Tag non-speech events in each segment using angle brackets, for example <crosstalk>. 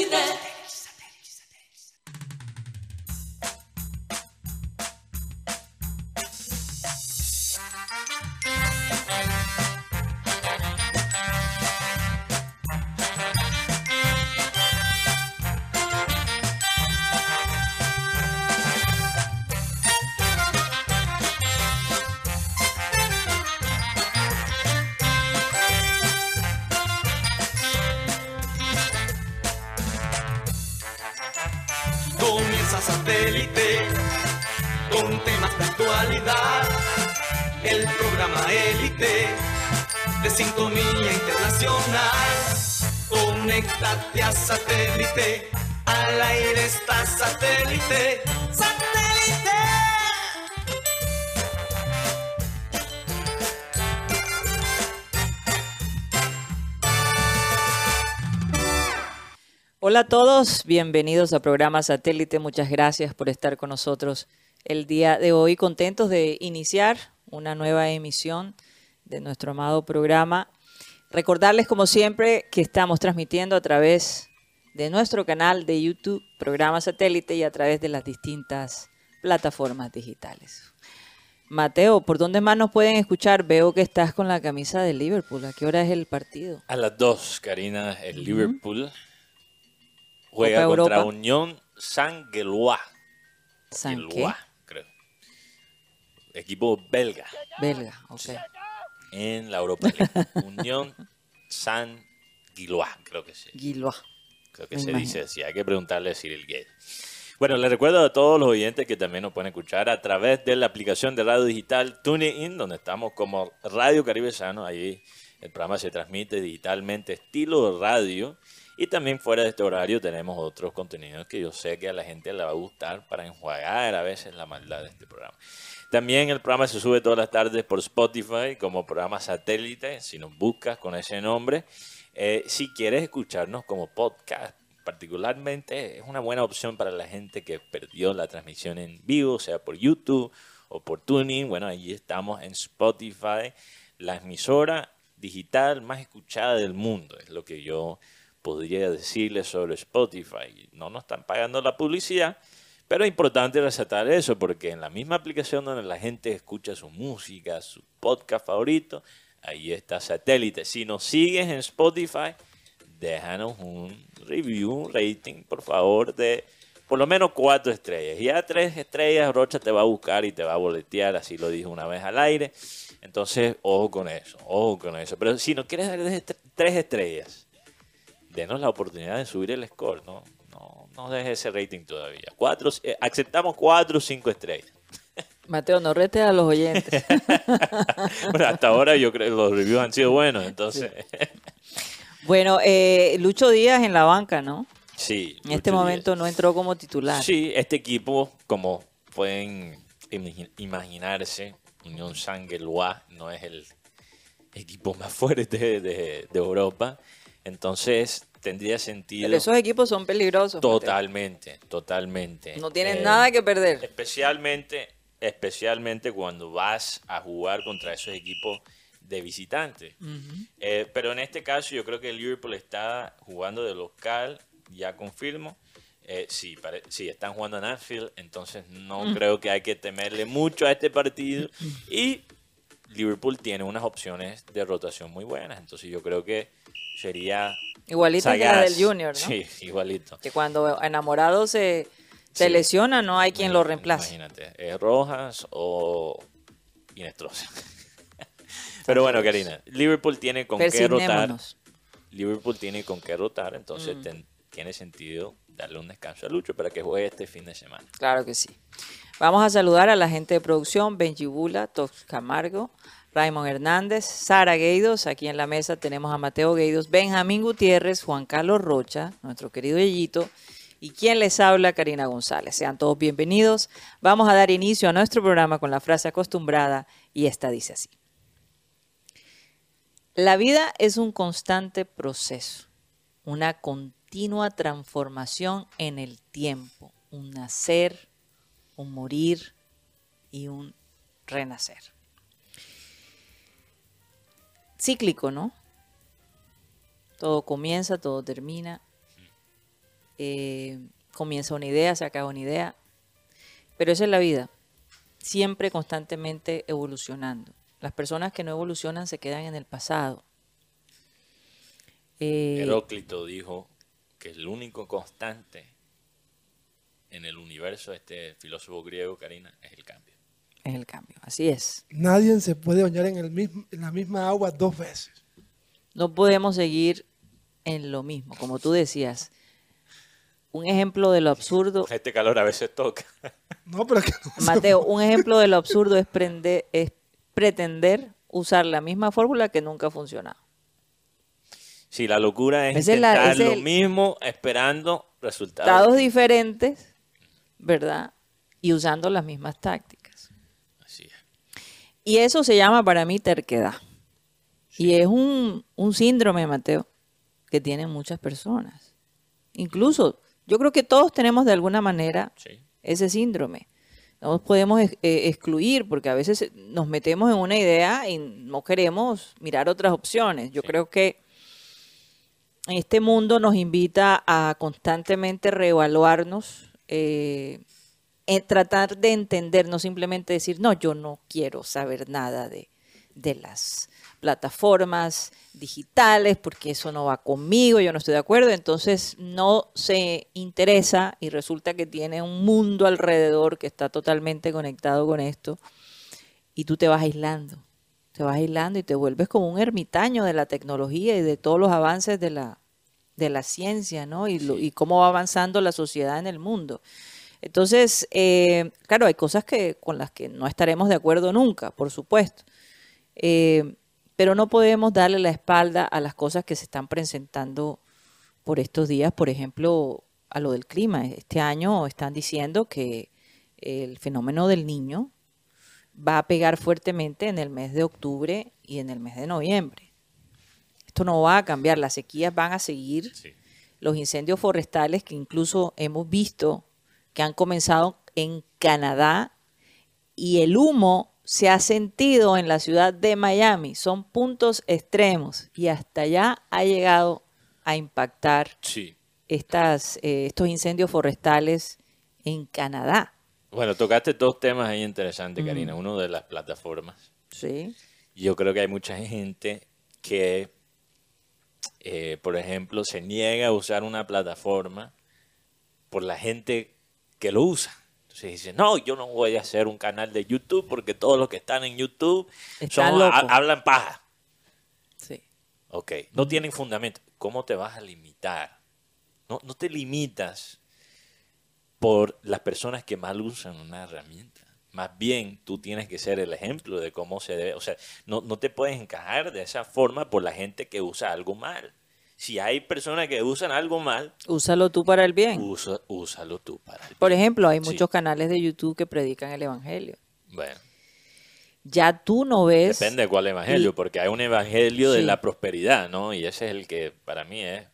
satélite. Comienza Conéctate a satélite. Al aire está satélite. ¡Satélite! Hola a todos, bienvenidos a programa Satélite. Muchas gracias por estar con nosotros el día de hoy. Contentos de iniciar una nueva emisión de nuestro amado programa. Recordarles, como siempre, que estamos transmitiendo a través de nuestro canal de YouTube, programa Satélite, y a través de las distintas plataformas digitales. Mateo, ¿por dónde más nos pueden escuchar? Veo que estás con la camisa de Liverpool. ¿A qué hora es el partido? A las 2, Karina, el. Liverpool juega Copa contra Europa. Unión Saint-Gelois. ¿San creo. Equipo belga Belga, ok. En la Europa League. <laughs> Unión Saint-Gelois, creo que sí. Guilois. Creo que Me se imagino. dice así. Hay que preguntarle a Cyril Gate. Bueno, les recuerdo a todos los oyentes que también nos pueden escuchar a través de la aplicación de radio digital TuneIn, donde estamos como Radio Caribe Sano. Ahí el programa se transmite digitalmente, estilo radio. Y también fuera de este horario tenemos otros contenidos que yo sé que a la gente le va a gustar para enjuagar a veces la maldad de este programa. También el programa se sube todas las tardes por Spotify como programa satélite, si nos buscas con ese nombre. Eh, si quieres escucharnos como podcast, particularmente es una buena opción para la gente que perdió la transmisión en vivo, sea por YouTube o por Tuning. Bueno, ahí estamos en Spotify, la emisora digital más escuchada del mundo, es lo que yo podría decirles sobre Spotify. No nos están pagando la publicidad, pero es importante resaltar eso porque en la misma aplicación donde la gente escucha su música, su podcast favorito, ahí está satélite. Si nos sigues en Spotify, déjanos un review, un rating, por favor, de por lo menos cuatro estrellas. Ya tres estrellas, Rocha te va a buscar y te va a boletear, así lo dijo una vez al aire. Entonces, ojo con eso, ojo con eso. Pero si no quieres dar tres estrellas, denos la oportunidad de subir el score, ¿no? No, dejes ese rating todavía. Cuatro, eh, aceptamos cuatro o cinco estrellas. Mateo, no retes a los oyentes. <laughs> Bueno, hasta ahora yo creo que los reviews han sido buenos, entonces bueno, eh, Lucho Díaz en la banca, ¿no? sí. En este momento no entró como titular. Sí, este equipo, como pueden imagi- imaginarse, Unión Saint-Gelois no es el equipo más fuerte de, de- de Europa. Entonces tendría sentido. Pero esos equipos son peligrosos. Mateo. Totalmente, totalmente. No tienen Eh, nada que perder. Especialmente, especialmente cuando vas a jugar contra esos equipos de visitante. Eh, pero en este caso yo creo que el Liverpool está jugando de local, ya confirmo. Eh, sí, pare- sí, están jugando en Anfield, entonces no Mm. creo que hay que temerle mucho a este partido. Y Liverpool tiene unas opciones de rotación muy buenas, entonces yo creo que sería... Igualito que la sagaz. del Junior, ¿no? Sí, igualito. Que cuando enamorado se, se Sí. lesiona, no hay quien lo reemplace. Imagínate, es Rojas o Inestrosa. <laughs> Pero bueno, Karina, Liverpool tiene con qué rotar. Liverpool tiene con qué rotar, entonces Mm. ten- tiene sentido darle un descanso a Lucho para que juegue este fin de semana. Claro que sí. Vamos a saludar a la gente de producción, Benji Bula, Tox Camargo, Raymond Hernández, Sara Gueidos. Aquí en la mesa tenemos a Mateo Gueidos, Benjamín Gutiérrez, Juan Carlos Rocha, nuestro querido Yeyito, y quien les habla, Karina González. Sean todos bienvenidos. Vamos a dar inicio a nuestro programa con la frase acostumbrada y esta dice así. La vida es un constante proceso, una continua transformación en el tiempo, un nacer, un morir y un renacer. Cíclico, ¿no? Todo comienza, todo termina. eh, comienza una idea, se acaba una idea, pero esa es la vida, siempre constantemente evolucionando. Las personas que no evolucionan se quedan en el pasado. Eh, Heróclito dijo que el único constante en el universo, este filósofo griego, Karina, es el cambio. Es el cambio, así es. Nadie se puede bañar en, el mismo, en la misma agua dos veces. No podemos seguir en lo mismo, como tú decías. Un ejemplo de lo absurdo. <laughs> Este calor a veces toca. No, pero que Mateo, un ejemplo de lo absurdo es, es pretender usar la misma fórmula que nunca ha funcionado. Sí, la locura es intentar lo mismo esperando resultados diferentes, ¿verdad? Y usando las mismas tácticas. Así es. Y eso se llama para mí terquedad. Y es un, un síndrome, Mateo, que tienen muchas personas. Incluso, yo creo que todos tenemos de alguna manera ese síndrome. No nos podemos eh, excluir porque a veces nos metemos en una idea y no queremos mirar otras opciones. Yo creo que este mundo nos invita a constantemente reevaluarnos, eh, tratar de entender, no simplemente decir, no, yo no quiero saber nada de, de las plataformas digitales porque eso no va conmigo, yo no estoy de acuerdo, entonces no se interesa y resulta que tiene un mundo alrededor que está totalmente conectado con esto y tú te vas aislando, te vas aislando y te vuelves como un ermitaño de la tecnología y de todos los avances de la, de la ciencia, ¿no? Y, y cómo va avanzando la sociedad en el mundo. Entonces, eh, claro, hay cosas que, con las que no estaremos de acuerdo nunca, por supuesto. Eh, pero no podemos darle la espalda a las cosas que se están presentando por estos días, por ejemplo, a lo del clima. Este año están diciendo que el fenómeno del niño va a pegar fuertemente en el mes de octubre y en el mes de noviembre. Esto no va a cambiar, las sequías van a seguir, los incendios forestales que incluso hemos visto que han comenzado en Canadá y el humo se ha sentido en la ciudad de Miami. Son puntos extremos y hasta allá ha llegado a impactar estas, eh, estos incendios forestales en Canadá. Bueno, tocaste dos temas ahí interesantes, Karina. Uno de las plataformas. Sí. Yo creo que hay mucha gente que, eh, por ejemplo, se niega a usar una plataforma por la gente que lo usa. Entonces dice, no, yo no voy a hacer un canal de YouTube porque todos los que están en YouTube son, hablan paja. Sí. Ok, no tienen fundamento. ¿Cómo te vas a limitar? No, no te limitas por las personas que mal usan una herramienta. Más bien, tú tienes que ser el ejemplo de cómo se debe. O sea, no, no te puedes encajar de esa forma por la gente que usa algo mal. Si hay personas que usan algo mal, úsalo tú para el bien. Usa, úsalo tú para el bien. Por ejemplo, hay muchos canales de YouTube que predican el evangelio. Bueno. Ya tú no ves. Depende de cuál evangelio, porque hay un evangelio de la prosperidad, ¿no? Y ese es el que para mí es,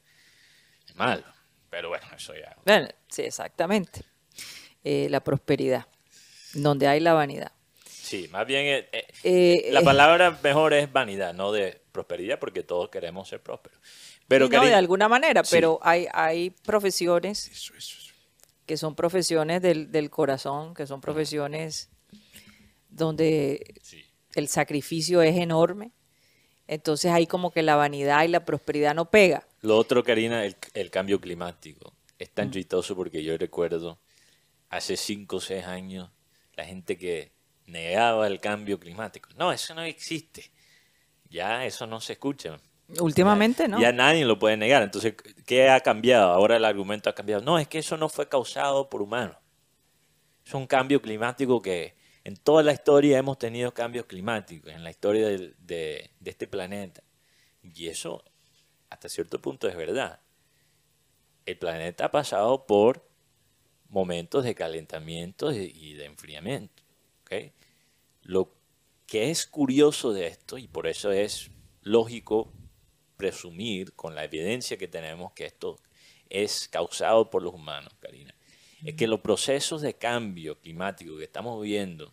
malo. Pero bueno, eso ya. Bueno, sí, exactamente. Eh, la prosperidad, donde hay la vanidad. Sí, más bien eh, eh, la palabra mejor es vanidad, no de prosperidad, porque todos queremos ser prósperos. Pero no, de alguna manera, pero hay, hay profesiones que son profesiones del, corazón, que son profesiones donde el sacrificio es enorme. Entonces ahí como que la vanidad y la prosperidad no pega. Lo otro, Karina, el, el cambio climático. Es tan chistoso porque yo recuerdo hace cinco o seis años la gente que negaba el cambio climático. No, eso no existe. Ya eso no se escucha. Últimamente, ¿no? Ya nadie lo puede negar. Entonces, ¿qué ha cambiado? Ahora el argumento ha cambiado. No, es que eso no fue causado por humanos. Es un cambio climático que en toda la historia hemos tenido cambios climáticos, en la historia de, de este planeta. Y eso, hasta cierto punto, es verdad. El planeta ha pasado por momentos de calentamiento y de enfriamiento. ¿okay? Lo que es curioso de esto, y por eso es lógico presumir con la evidencia que tenemos que esto es causado por los humanos, Karina, es que los procesos de cambio climático que estamos viendo,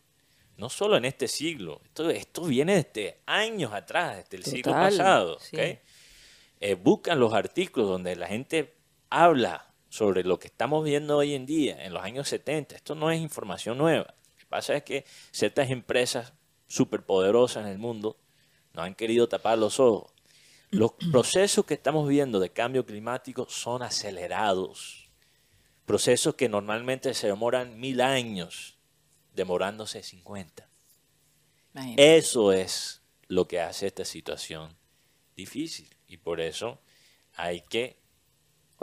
no solo en este siglo, esto, esto viene desde años atrás, desde el siglo pasado, eh, buscan los artículos donde la gente habla sobre lo que estamos viendo hoy en día, en los años 70. Esto no es información nueva. Lo que pasa es que ciertas empresas superpoderosas en el mundo nos han querido tapar los ojos. Los <clears throat> procesos que estamos viendo de cambio climático son acelerados. Procesos que normalmente se demoran mil años, demorándose 50. Imagínate. Eso es lo que hace esta situación difícil. Y por eso hay que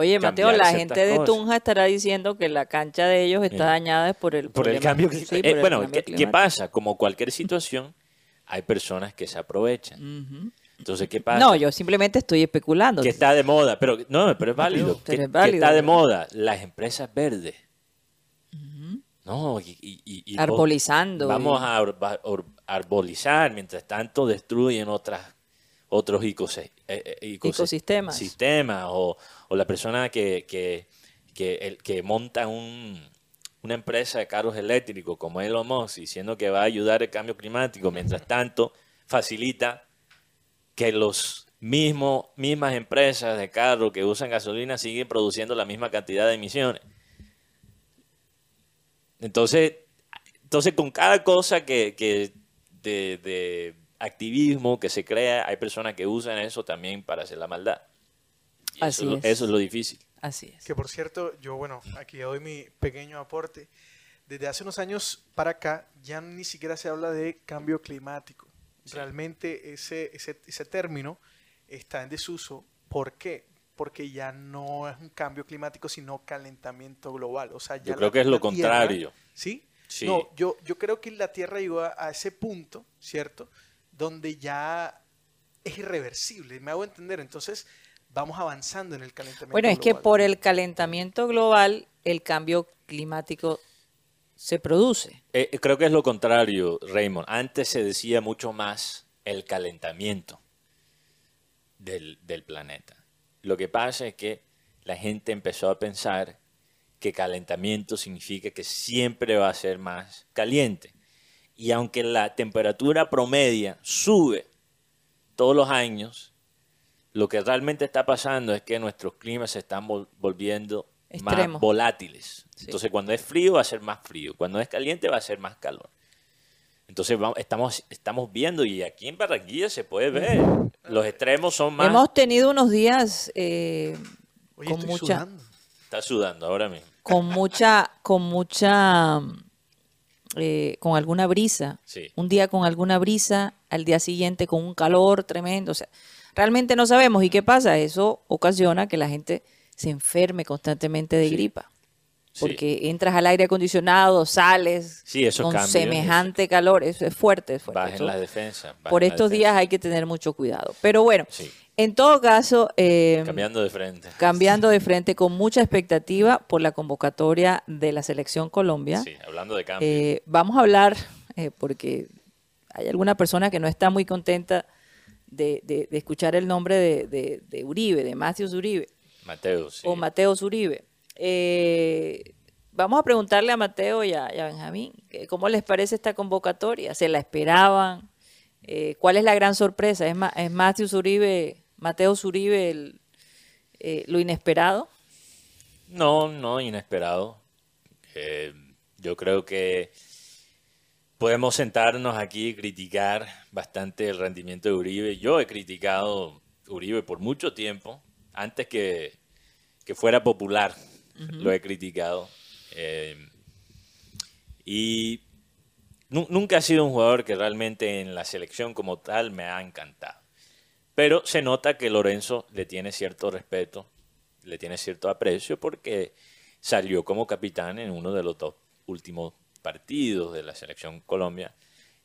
Oye, Mateo, la gente de cosas. Tunja estará diciendo que la cancha de ellos está Eh, dañada por el, por el cambio sí, climático. el bueno, cambio ¿qué, pasa? Como cualquier situación, hay personas que se aprovechan. Entonces, ¿qué pasa? No, yo simplemente estoy especulando. que está de moda, pero no, pero es válido. Pero que, es válido, que está de moda las empresas verdes. No, y, y- y- y Arbolizando. Vamos a arbolizar, mientras tanto destruyen otras otros ecose- eh, eh, ecose- Ecosistemas. sistemas, o, o la persona que, que, que, monta un, una empresa de carros eléctricos como Elon Musk diciendo que va a ayudar el cambio climático, mientras tanto facilita que los mismas empresas de carros que usan gasolina siguen produciendo la misma cantidad de emisiones. Entonces, entonces con cada cosa que, de activismo que se crea, hay personas que usan eso también para hacer la maldad. Así eso, es lo- es. eso es lo difícil. Así es. Que por cierto, yo, bueno, aquí doy mi pequeño aporte. Desde hace unos años para acá ya ni siquiera se habla de cambio climático. Realmente ese, ese, ese término está en desuso. ¿Por qué? Porque ya no es un cambio climático, sino calentamiento global. O sea, ya Yo creo la- que es lo Tierra- contrario. ¿Sí? Sí. No, yo, yo creo que la Tierra llegó a, a ese punto, ¿cierto? Donde ya es irreversible. Me hago entender. Entonces, vamos avanzando en el calentamiento Bueno, es que global. por el calentamiento global, el cambio climático se produce. Eh, creo que es lo contrario, Raymond. Antes se decía mucho más el calentamiento del, del planeta. Lo que pasa es que la gente empezó a pensar que calentamiento significa que siempre va a ser más caliente. Y aunque la temperatura promedia sube todos los años, lo que realmente está pasando es que nuestros climas se están vol- volviendo Extremos. más volátiles. Sí. Entonces, cuando es frío va a ser más frío, cuando es caliente va a ser más calor. Entonces, vamos, estamos, estamos viendo, y aquí en Barranquilla se puede ver, los extremos son más... Hemos tenido unos días eh, Oye, con estoy mucha, sudando. Está sudando ahora mismo. con mucha, con mucha, eh, con alguna brisa. Sí. Un día con alguna brisa, al día siguiente con un calor tremendo. O sea, realmente no sabemos. ¿Y qué pasa? Eso ocasiona que la gente se enferme constantemente de Sí. gripa. Sí. Porque entras al aire acondicionado, sales Sí, con cambios, semejante calor. Eso es fuerte. Es fuerte. Bajen Eso- la defensa. bajen por estos defensa. días hay que tener mucho cuidado. Pero bueno, en todo caso, eh, Cambiando de frente. cambiando de frente con mucha expectativa por la convocatoria de la selección Colombia. Sí, hablando de cambio. Eh, vamos a hablar, eh, porque hay alguna persona que no está muy contenta de, de- de escuchar el nombre de, de- de Uribe, de Matthews Uribe Mateo, sí. o Mateo Uribe. Eh, vamos a preguntarle a Mateo y a, y a Benjamín que cómo les parece esta convocatoria. ¿Se la esperaban? Eh, ¿Cuál es la gran sorpresa? ¿Es, Ma- es Matthews Uribe, Mateo Uribe el- eh, lo inesperado? No, no, inesperado. Eh, yo creo que podemos sentarnos aquí y criticar bastante el rendimiento de Uribe. Yo he criticado Uribe por mucho tiempo, antes que, que fuera popular, lo he criticado. Eh, y nu- nunca ha sido un jugador que realmente en la selección como tal me ha encantado. Pero se nota que Lorenzo le tiene cierto respeto, le tiene cierto aprecio porque salió como capitán en uno de los dos últimos partidos de la selección Colombia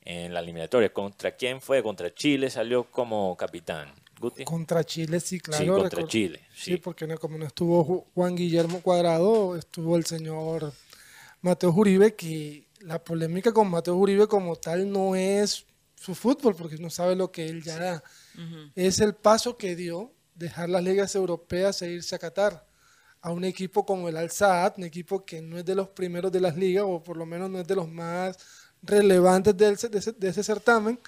en la eliminatoria. ¿Contra quién fue? Contra Chile salió como capitán. Guti. Contra Chile, sí, claro. sí, contra Chile. Sí, Sí. porque no- como no estuvo Ju- Juan Guillermo Cuadrado, estuvo el señor Mateo Uribe, que la polémica con Mateo Uribe como tal no es su fútbol, porque no sabe lo que él ya da. Es el paso que dio dejar las ligas europeas e irse a Qatar a un equipo como el Al Saad, un equipo que no es de los primeros de las ligas, o por lo menos no es de los más relevantes de ese, de ese certamen.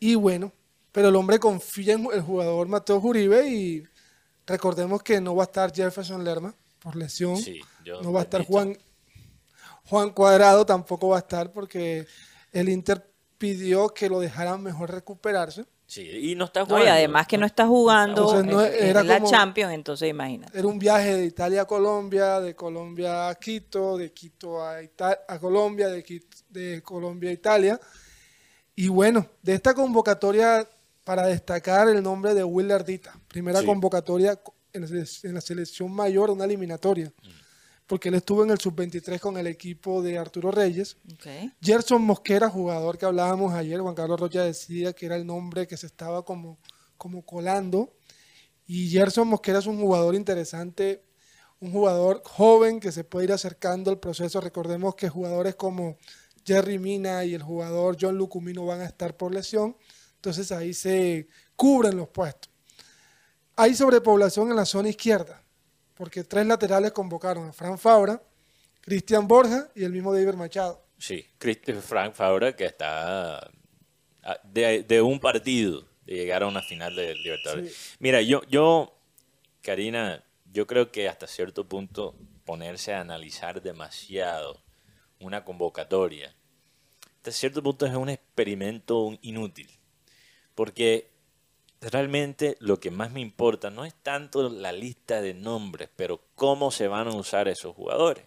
Y bueno, pero el hombre confía en el jugador Mateo Uribe y recordemos que no va a estar Jefferson Lerma. por lesión. Sí, no va a estar. Juan, Juan Cuadrado, tampoco va a estar porque el Inter pidió que lo dejaran mejor recuperarse. Sí, y no está No, jugando. y además que no está jugando O sea, no en- era en la como- Champions, entonces imagínate. Era un viaje de Italia a Colombia, de Colombia a Quito, de Quito a, Ita- a Colombia, de, Quito- de Colombia a Italia. Y bueno, de esta convocatoria, para destacar el nombre de Will Ardita, primera Sí. convocatoria co- en la, sele- en la selección mayor de una eliminatoria, porque él estuvo en el sub-23 con el equipo de Arturo Reyes. Ok. Gerson Mosquera, jugador que hablábamos ayer, Juan Carlos Rocha decía que era el nombre que se estaba como, como colando. Y Gerson Mosquera es un jugador interesante, un jugador joven que se puede ir acercando al proceso. Recordemos que jugadores como Jerry Mina y el jugador John Lucumino van a estar por lesión. Entonces ahí se cubren los puestos. Hay sobrepoblación en la zona izquierda, porque tres laterales convocaron a Fran Fabra, Cristian Borja y el mismo David Machado. Sí, Frank Fabra que está ah, de, de un partido de llegar a una final de Libertadores. Sí. Mira, yo, yo, Karina, yo creo que hasta cierto punto ponerse a analizar demasiado una convocatoria, hasta cierto punto es un experimento inútil, porque realmente lo que más me importa no es tanto la lista de nombres, pero cómo se van a usar esos jugadores.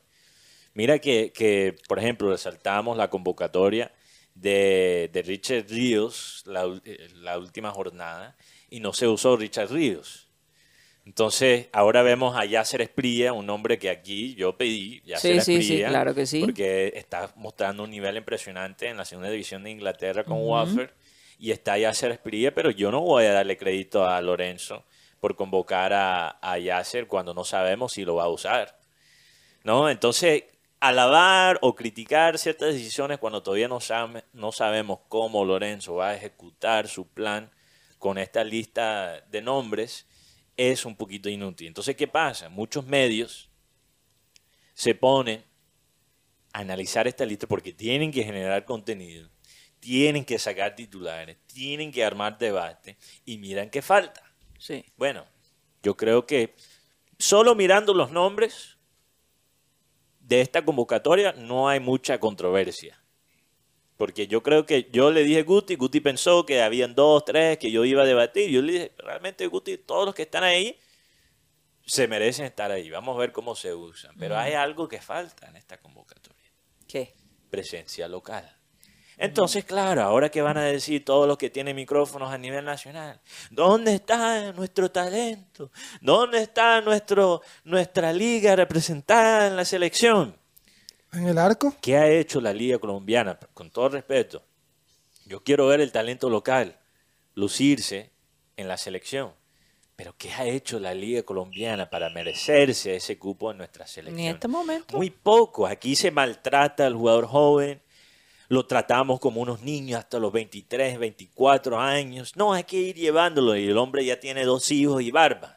Mira que, que, por ejemplo, resaltamos la convocatoria de, de Richard Ríos la, eh, la última jornada y no se usó Richard Ríos. Entonces, ahora vemos a Yasser Esprilla, un nombre que aquí yo pedí, Yasser Sí, sí, sí, Esprilla, claro que sí. porque está mostrando un nivel impresionante en la segunda división de Inglaterra con Watford y está Yasser Esprilla, pero yo no voy a darle crédito a Lorenzo por convocar a, Yasser cuando no sabemos si lo va a usar. ¿no? Entonces, alabar o criticar ciertas decisiones cuando todavía no, sabe- no sabemos cómo Lorenzo va a ejecutar su plan con esta lista de nombres es un poquito inútil. Entonces, ¿qué pasa? Muchos medios se ponen a analizar esta lista porque tienen que generar contenido, tienen que sacar titulares, tienen que armar debate y miran qué falta. Sí. Bueno, yo creo que solo mirando los nombres de esta convocatoria no hay mucha controversia. Porque yo creo que yo le dije a Guti, Guti pensó que habían dos, tres que yo iba a debatir. Yo le dije, realmente Guti, todos los que están ahí se merecen estar ahí. Vamos a ver cómo se usan. Pero hay algo que falta en esta convocatoria. ¿Qué? Presencia local. Entonces, claro, ahora que van a decir todos los que tienen micrófonos a nivel nacional, ¿dónde está nuestro talento? ¿Dónde está nuestro, nuestra liga representada en la selección? En el arco, ¿Qué ha hecho la liga colombiana? Con todo respeto, yo quiero ver el talento local lucirse en la selección. Pero ¿qué ha hecho la liga colombiana para merecerse ese cupo en nuestra selección? En este momento. Muy poco. Aquí se maltrata al jugador joven. Lo tratamos como unos niños hasta los 23, 24 años. No, hay que ir llevándolo. Y el hombre ya tiene dos hijos y barba.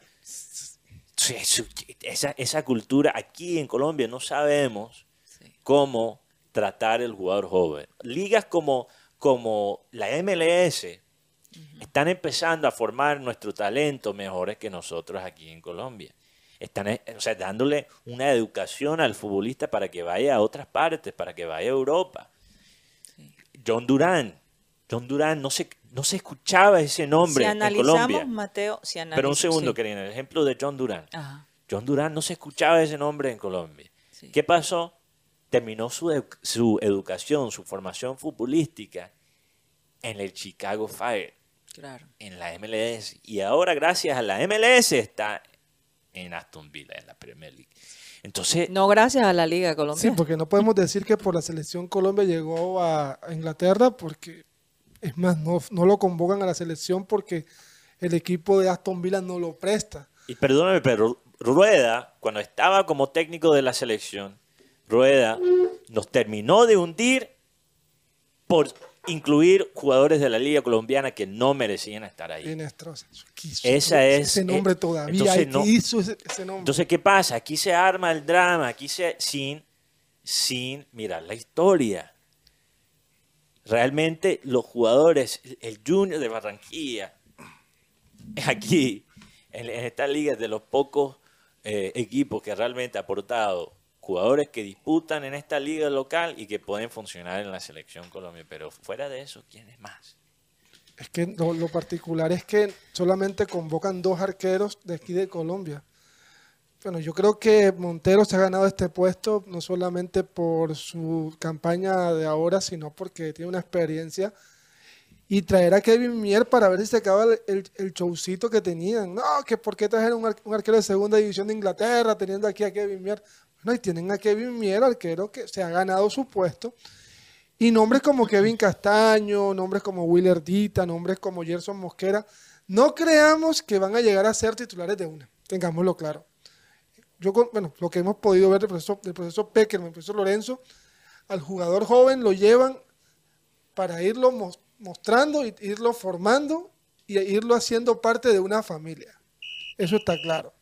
Esa, esa cultura aquí en Colombia no sabemos Sí. cómo tratar el jugador joven. Ligas como, como la MLS están empezando a formar nuestro talento mejores que nosotros aquí en Colombia. Están eh, o sea, dándole una educación al futbolista para que vaya a otras partes, para que vaya a Europa. John Durán. John Durán, no se, no se escuchaba ese nombre si en analizamos, Colombia. Mateo, si analizamos, Pero un segundo, sí. Karina, el ejemplo de John Durán. Ajá. John Durán no se escuchaba ese nombre en Colombia. Sí. ¿Qué pasó? Terminó su, su educación, su formación futbolística en el Chicago Fire, Claro. en la MLS. Y ahora, gracias a la MLS, está en Aston Villa, en la Premier League. Entonces, No gracias a la Liga sí, Colombiana. porque no podemos decir que por la selección Colombia llegó a, a Inglaterra, porque es más, no, no lo convocan a la selección porque el equipo de Aston Villa no lo presta. y perdóname, pero Rueda, cuando estaba como técnico de la selección, Rueda nos terminó de hundir por incluir jugadores de la Liga Colombiana que no merecían estar ahí. Inestrosa. Esa es- Ese nombre eh, todavía. entonces no- hizo ese, ese nombre. Entonces, ¿qué pasa? Aquí se arma el drama, aquí se sin sin mirar la historia. Realmente los jugadores, el Junior de Barranquilla, aquí, en, en esta liga es de los pocos eh, equipo que realmente ha aportado jugadores que disputan en esta liga local y que pueden funcionar en la selección Colombia. Pero fuera de eso, ¿quién es más? Es que lo, particular es que solamente convocan dos arqueros de aquí de Colombia. Bueno, yo creo que Montero se ha ganado este puesto no solamente por su campaña de ahora, sino porque tiene una experiencia. Y traer a Kevin Mier para ver si se acaba el, el, showcito que tenían. No, que por qué trajeron un, un arquero de segunda división de Inglaterra teniendo aquí a Kevin Mier. Bueno, y tienen a Kevin Mier, arquero que se ha ganado su puesto. Y nombres como Kevin Castaño, nombres como Willer Dita, nombres como Gerson Mosquera, no creamos que van a llegar a ser titulares de una, tengámoslo claro. Yo, bueno, lo que hemos podido ver del proceso, del proceso Peckerman, del proceso Lorenzo, al jugador joven lo llevan para irlo mos- mostrando, irlo formando y irlo haciendo parte de una familia. Eso está claro.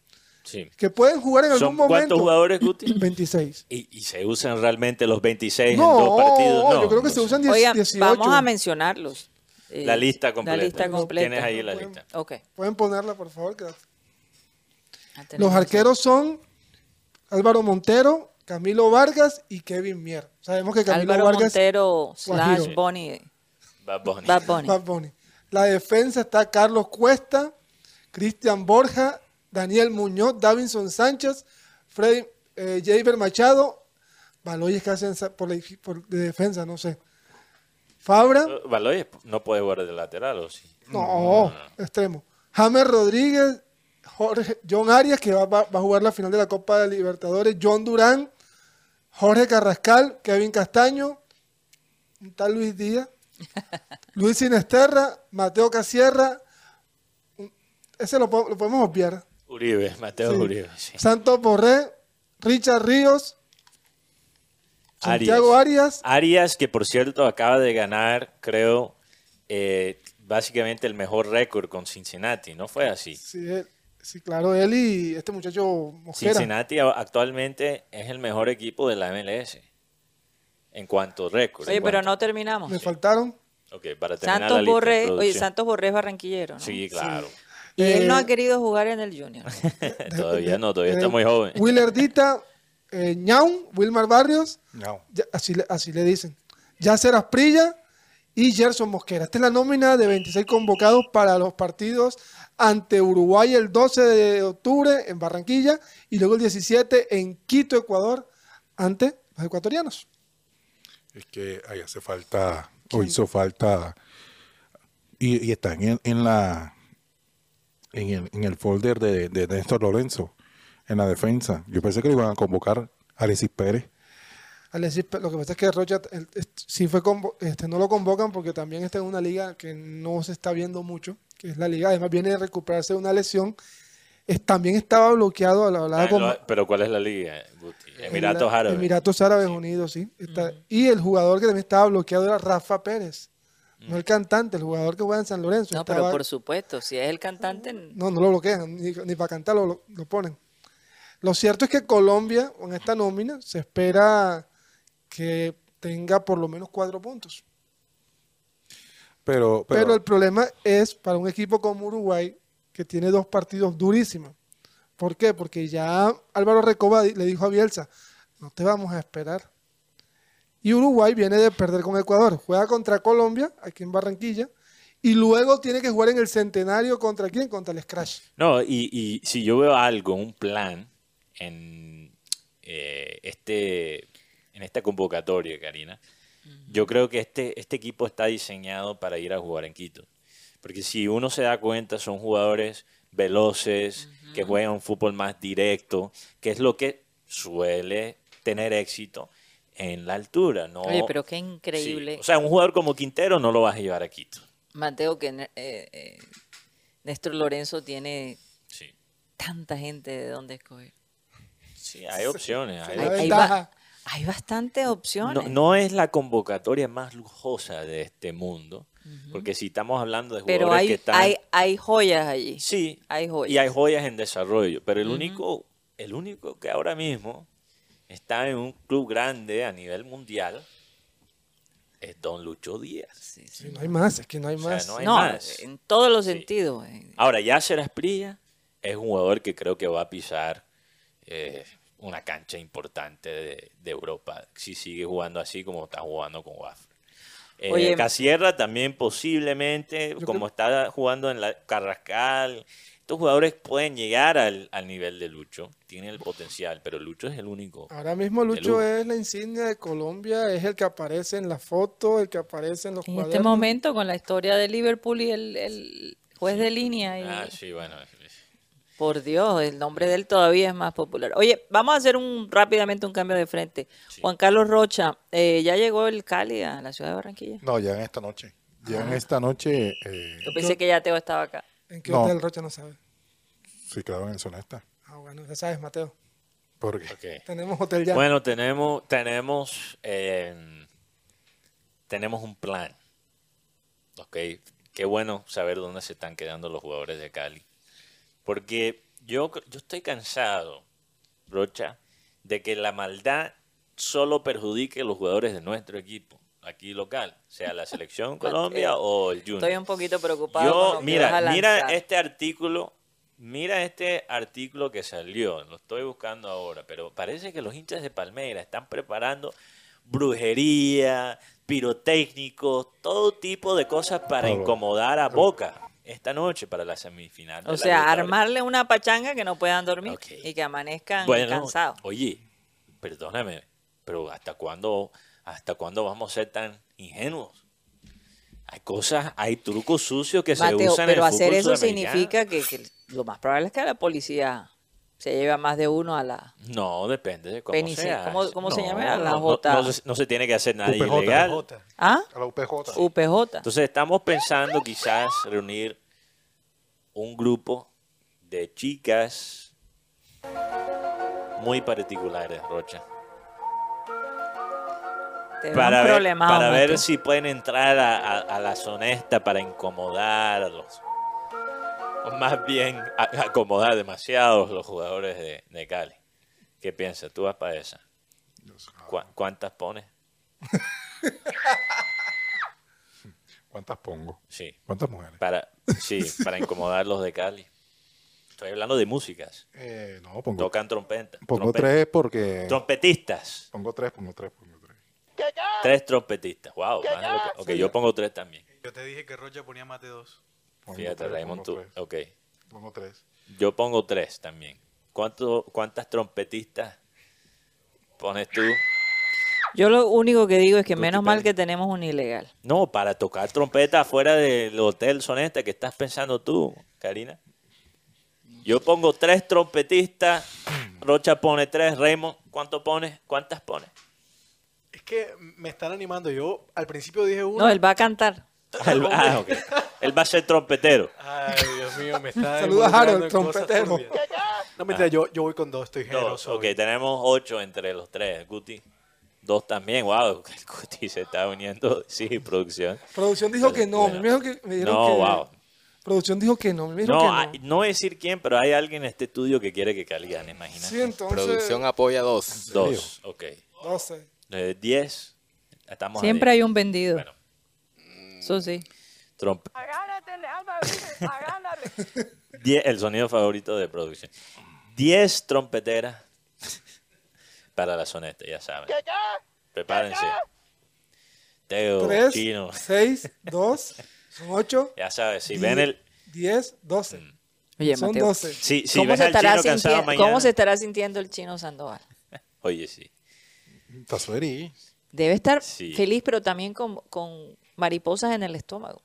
Sí. Que pueden jugar en ¿Son algún momento. cuántos jugadores, Guti? <clears throat> 26. ¿Y, y se usan realmente los 26 No, en dos partidos? No, yo creo que se usan sé. 10 Oigan, 18. vamos a mencionarlos. Eh, La lista completa. La lista completa. Tienes ahí la lista. Ok. Pueden ponerla, por favor. Los arqueros son Álvaro Montero, Camilo Vargas y Kevin Mier. Sabemos que Camilo Álvaro Vargas Montero slash Guajiro. Bonnie. Bad Bunny. Bad Bunny. Bad Bunny. La defensa está Carlos Cuesta, Cristian Borja, Daniel Muñoz, Davinson Sánchez, Freddy eh, Jaber Machado, Baloyes que hacen por, la, por de defensa, no sé. Fabra, Eh, Baloyes no puede jugar de lateral, ¿o sí? no, extremo. James Rodríguez, Jorge, John Arias, que va, va- va a jugar la final de la Copa de Libertadores, John Durán, Jorge Carrascal, Kevin Castaño, un tal Luis Díaz, <laughs> Luis Sinesterra, Mateo Casierra, ese lo, lo podemos obviar. Uribe, Mateo Sí. Uribe. sí. Santos Borré, Richard Ríos, Santiago Arias, Arias, que por cierto acaba de ganar, creo, eh, básicamente el mejor récord con Cincinnati, ¿no fue así? sí, él- sí, claro, él y este muchacho Mosquera. Cincinnati actualmente es el mejor equipo de la MLS en cuanto a récord. Oye, pero cuanto- no terminamos. Me faltaron. Ok, para terminar la Santos lista, Borré, oye. Santos Borré es barranquillero, ¿no? Sí, claro. Y él no Eh, ha querido jugar en el Junior. <laughs> todavía no, todavía Eh, está muy joven. Willer Dita, eh, Ñaun, Wilmar Barrios, No. ya- así, le- así le dicen. Yasser Asprilla y Gerson Mosquera. Esta es la nómina de 26 convocados para los partidos ante Uruguay el 12 de octubre en Barranquilla y luego el 17 en Quito, Ecuador, ante los ecuatorianos. Es que ahí hace falta, o hizo falta, y, y están en, en la en el, en el folder de, de Néstor Lorenzo, en la defensa. Yo pensé que le iban a convocar a Alexis Pérez. Alexis, lo que pasa es que Rocha sí fue convo- este, no lo convocan porque también está en una liga que no se está viendo mucho, que es la liga, además viene de recuperarse de una lesión. Es- también estaba bloqueado a la hablaba Ah, con pero ¿cuál es la liga? Emiratos Árabes. Emiratos Árabes Unidos, sí. Está- Y el jugador que también estaba bloqueado era Rafa Pérez, no el cantante, el jugador que juega en San Lorenzo. No, pero por supuesto, si es el cantante, no, no lo bloquean, ni, ni para cantar lo, lo ponen. Lo cierto es que Colombia, con esta nómina, se espera que tenga por lo menos cuatro puntos. Pero, pero, Pero, el problema es para un equipo como Uruguay, que tiene dos partidos durísimos. ¿Por qué? Porque ya Álvaro Recoba le dijo a Bielsa, no te vamos a esperar. Y Uruguay viene de perder con Ecuador. Juega contra Colombia, aquí en Barranquilla, y luego tiene que jugar en el centenario contra quién? Contra el Scratch. No, y, y si yo veo algo, un plan en eh, este en esta convocatoria, Karina, yo creo que este, este equipo está diseñado para ir a jugar en Quito. Porque si uno se da cuenta, son jugadores veloces, que juegan un fútbol más directo, que es lo que suele tener éxito en la altura. ¿no? Oye, pero qué Sí, increíble. O sea, un jugador como Quintero no lo vas a llevar a Quito. Mateo, que eh, eh, Néstor Lorenzo tiene Sí, tanta gente de dónde escoger. sí hay opciones. hay Hay, ba- hay bastantes opciones. No, no es la convocatoria más lujosa de este mundo, porque si estamos hablando de jugadores pero hay, que están... hay, hay joyas allí. sí, hay joyas. y hay joyas en desarrollo, pero el único el único que ahora mismo está en un club grande a nivel mundial es Don Lucho Díaz. Sí, no hay más, es que no hay O sea, más. no hay No, más. en todos los Sí. sentidos. eh. Ahora, Yasser Asprilla es un jugador que creo que va a pisar eh, una cancha importante de, de Europa, si sigue jugando así como está jugando con Wafra. Eh, Oye, Casierra también posiblemente, como está jugando en la Carrascal, estos jugadores pueden llegar al, al nivel de Lucho, tienen el potencial, pero Lucho es el único. Ahora mismo Lucho es la insignia de Colombia, es el que aparece en la foto, el que aparece en los En este momento, con la historia de Liverpool y el, el juez de línea, y- Ah, sí, bueno. por Dios, el nombre de él todavía es más popular. Oye, vamos a hacer un rápidamente un cambio de frente. Sí. Juan Carlos Rocha, eh, ¿ya llegó el Cali a la ciudad de Barranquilla? No, ya en esta noche. Ya en esta noche, eh, Yo pensé que ya Teo estaba acá. ¿En qué No. hotel Rocha no sabe? sí, claro, en Sonesta. Ah, bueno, ya sabes, Mateo. Porque Ok. Tenemos hotel ya. Bueno, tenemos, tenemos, eh, tenemos un plan. Ok, qué bueno saber dónde se están quedando los jugadores de Cali. Porque yo, yo estoy cansado, Rocha, de que la maldad solo perjudique a los jugadores de nuestro equipo, aquí local, sea la selección <laughs> Colombia o el Junior. Estoy un poquito preocupado. con lo Yo, que mira, vas a mira este artículo, mira este artículo que salió, lo estoy buscando ahora, pero parece que los hinchas de Palmeiras están preparando brujería, pirotécnicos, todo tipo de cosas para incomodar a Boca esta noche para la semifinal. de O la sea, Libertadores. armarle una pachanga que no puedan dormir y que amanezcan Bueno, cansados. Oye, perdóname, pero ¿hasta cuándo, hasta cuándo vamos a ser tan ingenuos? Hay cosas, hay trucos sucios que se usan pero en el hacer fútbol eso sudamericano. significa que, que lo más probable es que la policía se lleve a más de uno a la... No, depende de cómo Penice- sea. ¿cómo- cómo se No, llama? A la no, J. No, se- no se tiene que hacer nada UPJ, ilegal. ¿Ah? a la UPJ. UPJ. Entonces estamos pensando quizás reunir un grupo de chicas muy particulares, Rocha. Para, un ver, para si pueden entrar a, a- a la zona esta para incomodarlos. O más bien a- acomodar demasiado los jugadores de, de Cali. ¿Qué piensas? ¿Tú vas para esa? ¿Cu- ¿Cuántas pones? <laughs> ¿Cuántas pongo? Sí. ¿Cuántas mujeres? Para, sí, <laughs> para incomodar los de Cali. Estoy hablando de músicas. Eh, no, pongo, Tocan trompeta. pongo trompeta. tres porque... Trompetistas. Pongo tres, pongo tres, pongo tres. Tres trompetistas. Wow. ok, yo pongo tres también. Yo te dije que Rocha ponía más de dos. Pongo Fíjate, tres, Raymond, tú. tres, Ok. Pongo tres. Yo pongo tres también. ¿Cuánto, ¿Cuántas trompetistas pones tú? Yo lo único que digo es que menos mal que tenemos un ilegal. No, para tocar trompeta afuera del Hotel Sonesta que estás pensando tú, Karina. Yo pongo tres trompetistas, Rocha pone tres, Raymond, ¿cuánto pones? ¿Cuántas pones? Es que me están animando. Yo al principio dije uno. No, él va a cantar. Él, ah, ok. Él va a ser trompetero. Ay, Dios mío, me está. Saluda a Harold, trompetero. No, mentira, yo, yo voy con dos, estoy Dos. generoso. Ok, hoy. tenemos ocho entre los tres. Guti, dos también. Wow, <laughs> Guti se está uniendo. Sí, producción. Producción dijo que no. Bueno. Me dijeron que, me dijeron No, que- wow. Producción dijo que no. Me dijeron No, que no. hay- no voy a decir quién, pero hay alguien en este estudio que quiere que Cali gane, imagínate. Sí, entonces. Producción apoya dos. Dos, ok. 12. Eh, diez. Estamos a Siempre hay un vendido. Bueno, Eso sí. trompe- <laughs> Diez- el sonido favorito de producción. Diez trompeteras para la soneta, ya saben. Prepárense. Teo, 3, Chino, 6, 2, son 8, ya sabes, si ven el... 10, 12. Oye, Son Mateo. 12. Si, si ¿Cómo, se estará chino cansado sintiendo, mañana... ¿Cómo se estará sintiendo el chino Sandoval? Oye, sí. Estás feliz. Debe estar Sí. feliz, pero también con, con mariposas en el estómago.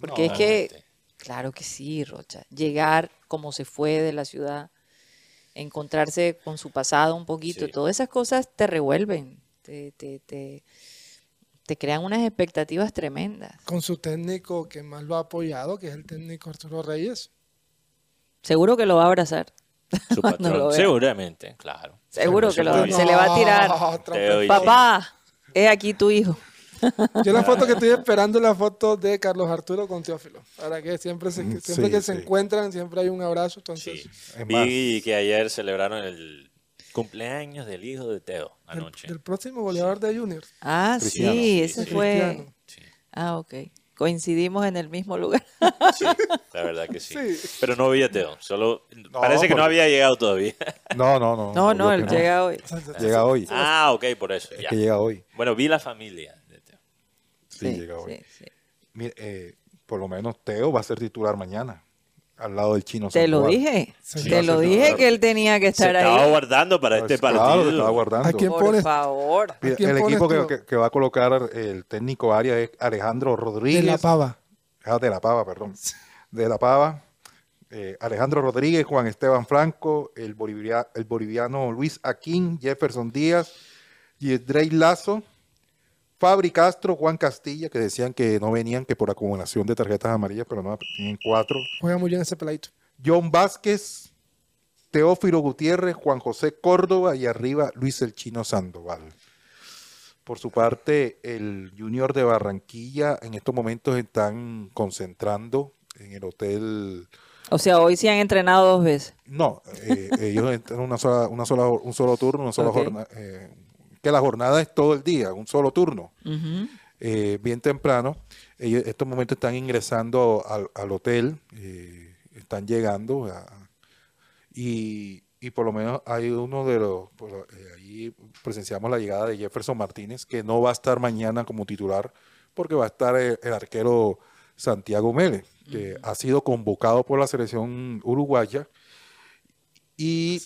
Porque No, es que, claro que sí, Rocha. Llegar como se fue de la ciudad, encontrarse con su pasado un poquito, Sí. todas esas cosas te revuelven, te, te, te, te crean unas expectativas tremendas. Con su técnico que más lo ha apoyado, que es el técnico Arturo Reyes. Seguro que lo va a abrazar. <laughs> Su patrón, seguramente, claro. Seguro que lo, se le va a tirar. Y- Papá, es aquí tu hijo. Yo la foto que estoy esperando es la foto de Carlos Arturo con Teófilo. Para que siempre, se, Mm, siempre sí, que se encuentran, siempre hay un abrazo. Entonces, Sí. Vi que ayer celebraron el cumpleaños del hijo de Teo anoche. del próximo goleador de Junior. Ah, Cristiano. sí, ese Sí, fue. Ah, ok. Coincidimos en el mismo lugar. Sí, la <laughs> verdad que sí. Sí. Pero no vi a Teo. Solo No, parece que no había llegado todavía. No, no, no. No, no, él llega hoy. Llega hoy. ah, ok, por eso. Es ya. que llega hoy. Bueno, vi la familia de Teo. Sí, llega hoy. sí, sí. Mire, eh, por lo menos Teo va a ser titular mañana. Al lado del chino. Te lo dije. Sí, Te lo dije que él tenía que Se estar estaba ahí. guardando para este Pues, partido. Claro, lo estaba guardando. ¿A quién Por pones? favor. Mira, quién el equipo que, tú? que- que va a colocar el técnico área es Alejandro De Rodríguez. la pava. Ah, de la Pava, perdón. De la Pava. eh, Alejandro Rodríguez, Juan Esteban Franco, el, bolivia- el boliviano Luis Aquín, Jefferson Díaz, Yedrey Lazo, Fabri Castro, Juan Castilla, que decían que no venían, que por acumulación de tarjetas amarillas, pero no, tienen cuatro. Juega muy bien ese peladito. John Vázquez, Teófilo Gutiérrez, Juan José Córdoba y arriba Luis el Chino Sandoval. Por su parte, el Junior de Barranquilla en estos momentos están concentrando en el hotel. O sea, hoy sí han entrenado dos veces. No, eh, ellos entran una sola, una sola, un solo turno, una sola jornada. eh, que la jornada es todo el día, un solo turno. Eh, bien temprano. Ellos en estos momentos están ingresando al, al hotel, eh, están llegando a- y, y por lo menos hay uno de los, por eh, ahí presenciamos la llegada de Jefferson Martínez, que no va a estar mañana como titular, porque va a estar el, el arquero Santiago Mele, que ha sido convocado por la selección uruguaya y,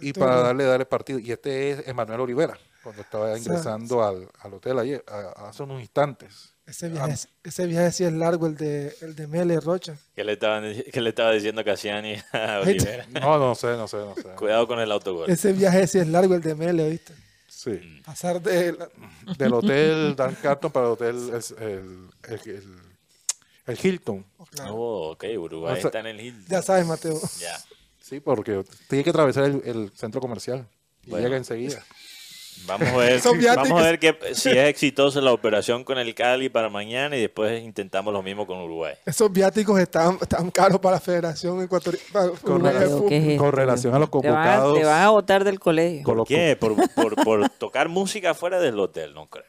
y para darle, darle partido. Y este es Emanuel Olivera, cuando estaba sea, ingresando al, al hotel ayer, a- hace unos instantes. Ese viaje, ese viaje sí es largo, el de, el de Mele Rocha. ¿Qué le, estaban, qué le estaba diciendo Cassiani a <laughs> Olivera? No, no sé, no sé, no sé. Cuidado con el autogol. Ese viaje sí es largo, el de Mele, ¿viste? Sí. Pasar de... la- Del hotel <laughs> Dan Carton para el hotel el, el, el- el- el Hilton. claro. Oh, ok, Uruguay O sea, está en el Hilton. Ya sabes, Mateo. Ya. Sí, porque tiene que atravesar el, el centro comercial. Y Bueno. llega enseguida. Vamos a ver, vamos a ver que, si es exitosa la operación con el Cali para mañana y después intentamos lo mismo con Uruguay. Esos viáticos están, están caros para la Federación Ecuatoriana. Con relación a los Te van, a- convocados. te van a votar del colegio. ¿Por qué? Por, por, por tocar música fuera del hotel, no creo.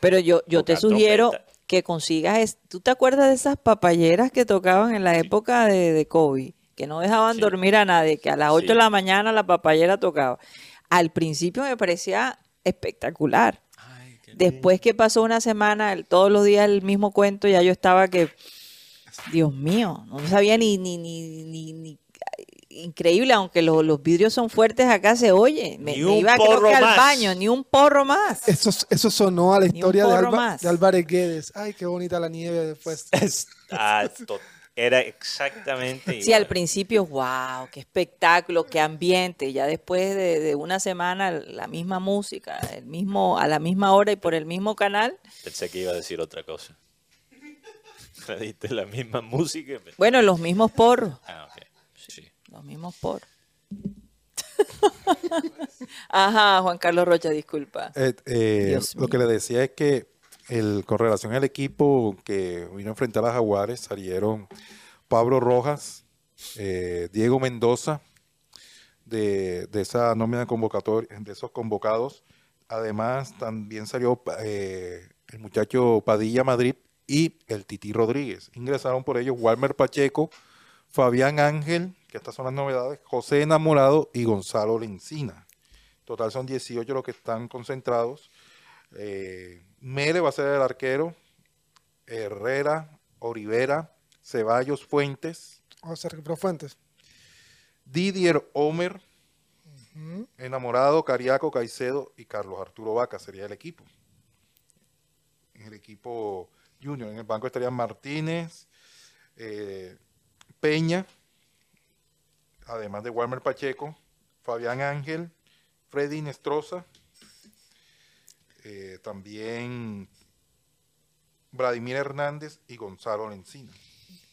Pero yo, yo te sugiero trompeta. que consigas. es- ¿Tú te acuerdas de esas papayeras que tocaban en la época de, de COVID? Que no dejaban Sí. dormir a nadie, que a las 8 Sí. de la mañana la papayera tocaba. Al principio me parecía espectacular. Después que pasó una semana, el- todos los días el mismo cuento, ya yo estaba que, Dios mío, no sabía ni, ni, ni, ni, ni- increíble, aunque lo- los vidrios son fuertes, acá se oye. Me, Ni me un iba creo que al baño, ni un porro más. Eso, eso sonó a la Ni historia de, Alba- de Álvarez Guedes. Ay, qué bonita la nieve después. <laughs> Ah, to- era exactamente Sí, igual. al principio, wow, qué espectáculo, qué ambiente. Ya después de, de una semana, la misma música, el mismo, a la misma hora y por el mismo canal. Pensé que iba a decir otra cosa. <laughs> La misma música. Bueno, los mismos porros, Ah, ok. Sí. los mismos porros. <laughs> Ajá, Juan Carlos Rocha, disculpa. Eh, eh, lo que le decía es que el, con relación al equipo que vino a enfrentar a Jaguares, salieron Pablo Rojas, eh, Diego Mendoza, de, esa nómina convocatoria, de esos convocados. Además, también salió eh, el muchacho Padilla Madrid y el Titi Rodríguez. Ingresaron por ellos Walmer Pacheco, Fabián Ángel, que estas son las novedades, José Enamorado y Gonzalo Lencina. Total son 18 los que están concentrados. Eh, Mere va a ser el arquero. Herrera, Olivera, Ceballos Fuentes, Vamos a recuperar fuentes. Didier Homer, Enamorado, Cariaco, Caicedo y Carlos Arturo Vaca sería el equipo. En el equipo junior, en el banco estarían Martínez, eh, Peña, además de Walmer Pacheco, Fabián Ángel, Freddy Nestroza, eh, también Vladimir Hernández y Gonzalo Lencina.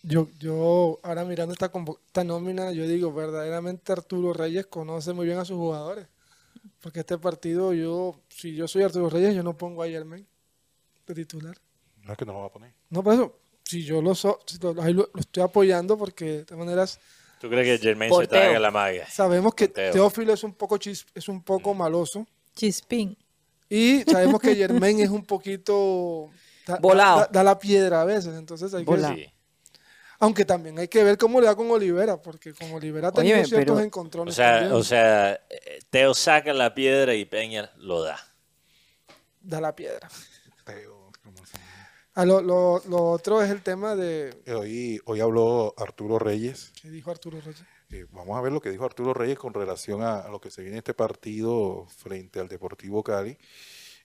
Yo, yo ahora mirando esta, esta nómina, yo digo, verdaderamente Arturo Reyes conoce muy bien a sus jugadores. Porque este partido, yo, si yo soy Arturo Reyes, yo no pongo a Yermen de titular. No es que no lo va a poner. No, por eso, si yo lo, so- si lo, lo- lo estoy apoyando, porque de todas maneras ¿Tú crees que Por se traga la magia? sabemos que Teo. Teófilo es un poco chis- es un poco maloso. Chispín. Y sabemos que Yermen es un poquito da, Volado. da- da la piedra a veces. Entonces hay que, Volado. Sí. aunque también hay que ver cómo le da con Olivera, porque con Olivera ha tenido ciertos pero- O encontrones. sea, también. o sea, Teo saca la piedra y Peña lo da. da la piedra. Teo, ¿cómo se llama? Ah, lo, lo- lo otro es el tema de Eh, Hoy, hoy habló Arturo Reyes. que dijo Arturo Reyes. Eh, vamos a ver lo que dijo Arturo Reyes con relación a, a lo que se viene este partido frente al Deportivo Cali.